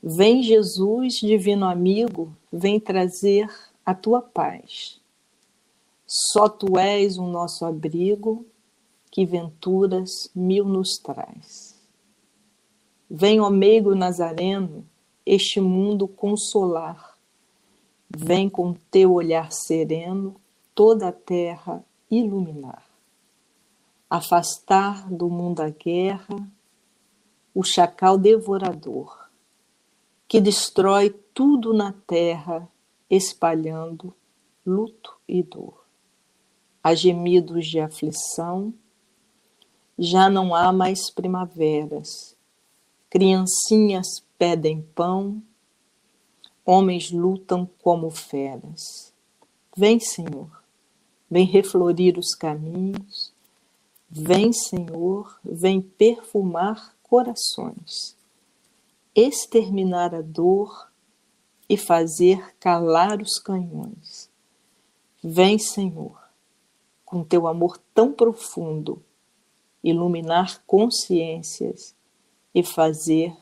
Vem Jesus, divino amigo, vem trazer a tua paz só tu és o nosso abrigo, que venturas mil nos traz. Vem, ó meigo nazareno, este mundo consolar. Vem com teu olhar sereno toda a terra iluminar. Afastar do mundo a guerra, o chacal devorador, que destrói tudo na terra, espalhando luto e dor há gemidos de aflição, já não há mais primaveras. Criancinhas pedem pão, homens lutam como feras. Vem, Senhor, vem reflorir os caminhos. Vem, Senhor, vem perfumar corações, exterminar a dor e fazer calar os canhões. Vem, Senhor, com teu amor tão profundo, iluminar consciências e fazer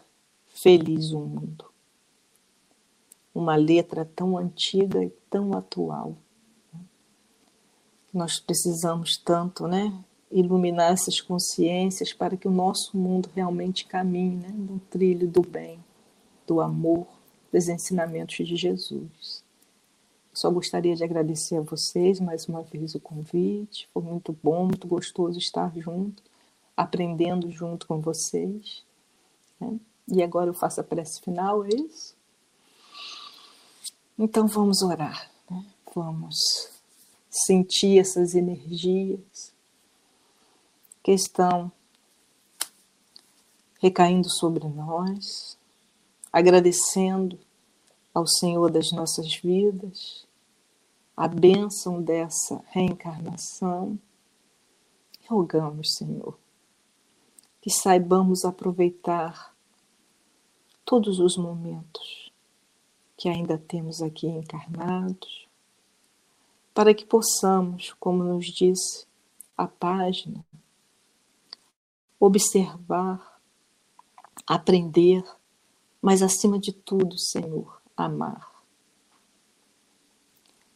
feliz o mundo. Uma letra tão antiga e tão atual. Nós precisamos tanto, né? Iluminar essas consciências para que o nosso mundo realmente caminhe né, no trilho do bem, do amor, dos ensinamentos de Jesus. Só gostaria de agradecer a vocês mais uma vez o convite. Foi muito bom, muito gostoso estar junto, aprendendo junto com vocês. Né? E agora eu faço a prece final, é isso? Então vamos orar, né? vamos sentir essas energias que estão recaindo sobre nós, agradecendo ao Senhor das nossas vidas, a bênção dessa reencarnação. Rogamos, Senhor, que saibamos aproveitar todos os momentos que ainda temos aqui encarnados, para que possamos, como nos disse a página, observar, aprender, mas acima de tudo, Senhor, amar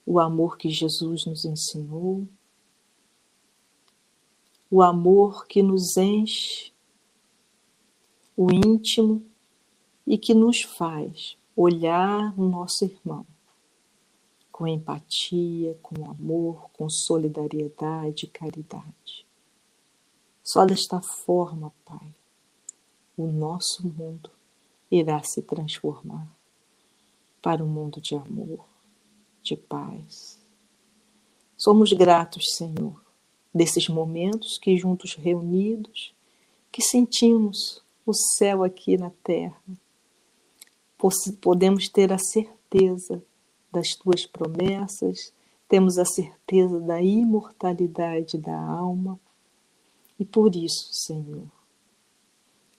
o amor que Jesus nos ensinou, o amor que nos enche o íntimo e que nos faz olhar o nosso irmão com empatia, com amor, com solidariedade e caridade. Só desta forma, Pai, o nosso mundo irá se transformar para um mundo de amor, de paz. Somos gratos, Senhor, desses momentos que juntos reunidos, que sentimos o céu aqui na terra. Podemos ter a certeza das tuas promessas, temos a certeza da imortalidade da alma. E por isso, Senhor,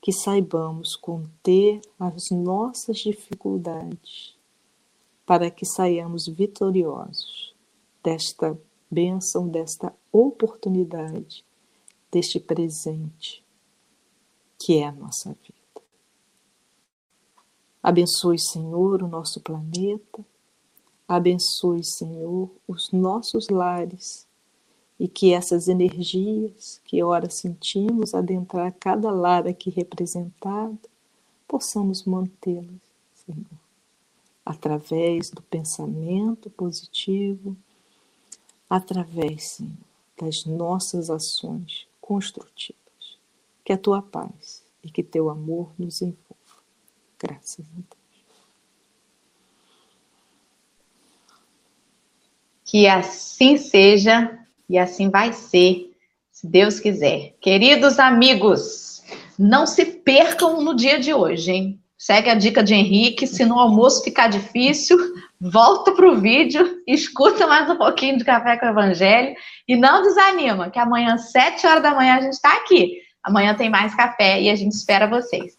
que saibamos conter as nossas dificuldades para que saiamos vitoriosos desta bênção desta oportunidade, deste presente que é a nossa vida. Abençoe, Senhor, o nosso planeta, abençoe, Senhor, os nossos lares. E que essas energias que ora sentimos adentrar cada lar aqui representado, possamos mantê-las, Senhor, através do pensamento positivo, através, Senhor, das nossas ações construtivas. Que a tua paz e que teu amor nos envolva. Graças a Deus. Que assim seja e assim vai ser, se Deus quiser. Queridos amigos, não se percam no dia de hoje, hein? Segue a dica de Henrique. Se no almoço ficar difícil, volta para o vídeo, escuta mais um pouquinho de Café com o Evangelho e não desanima, que amanhã, às 7 horas da manhã, a gente está aqui. Amanhã tem mais café e a gente espera vocês.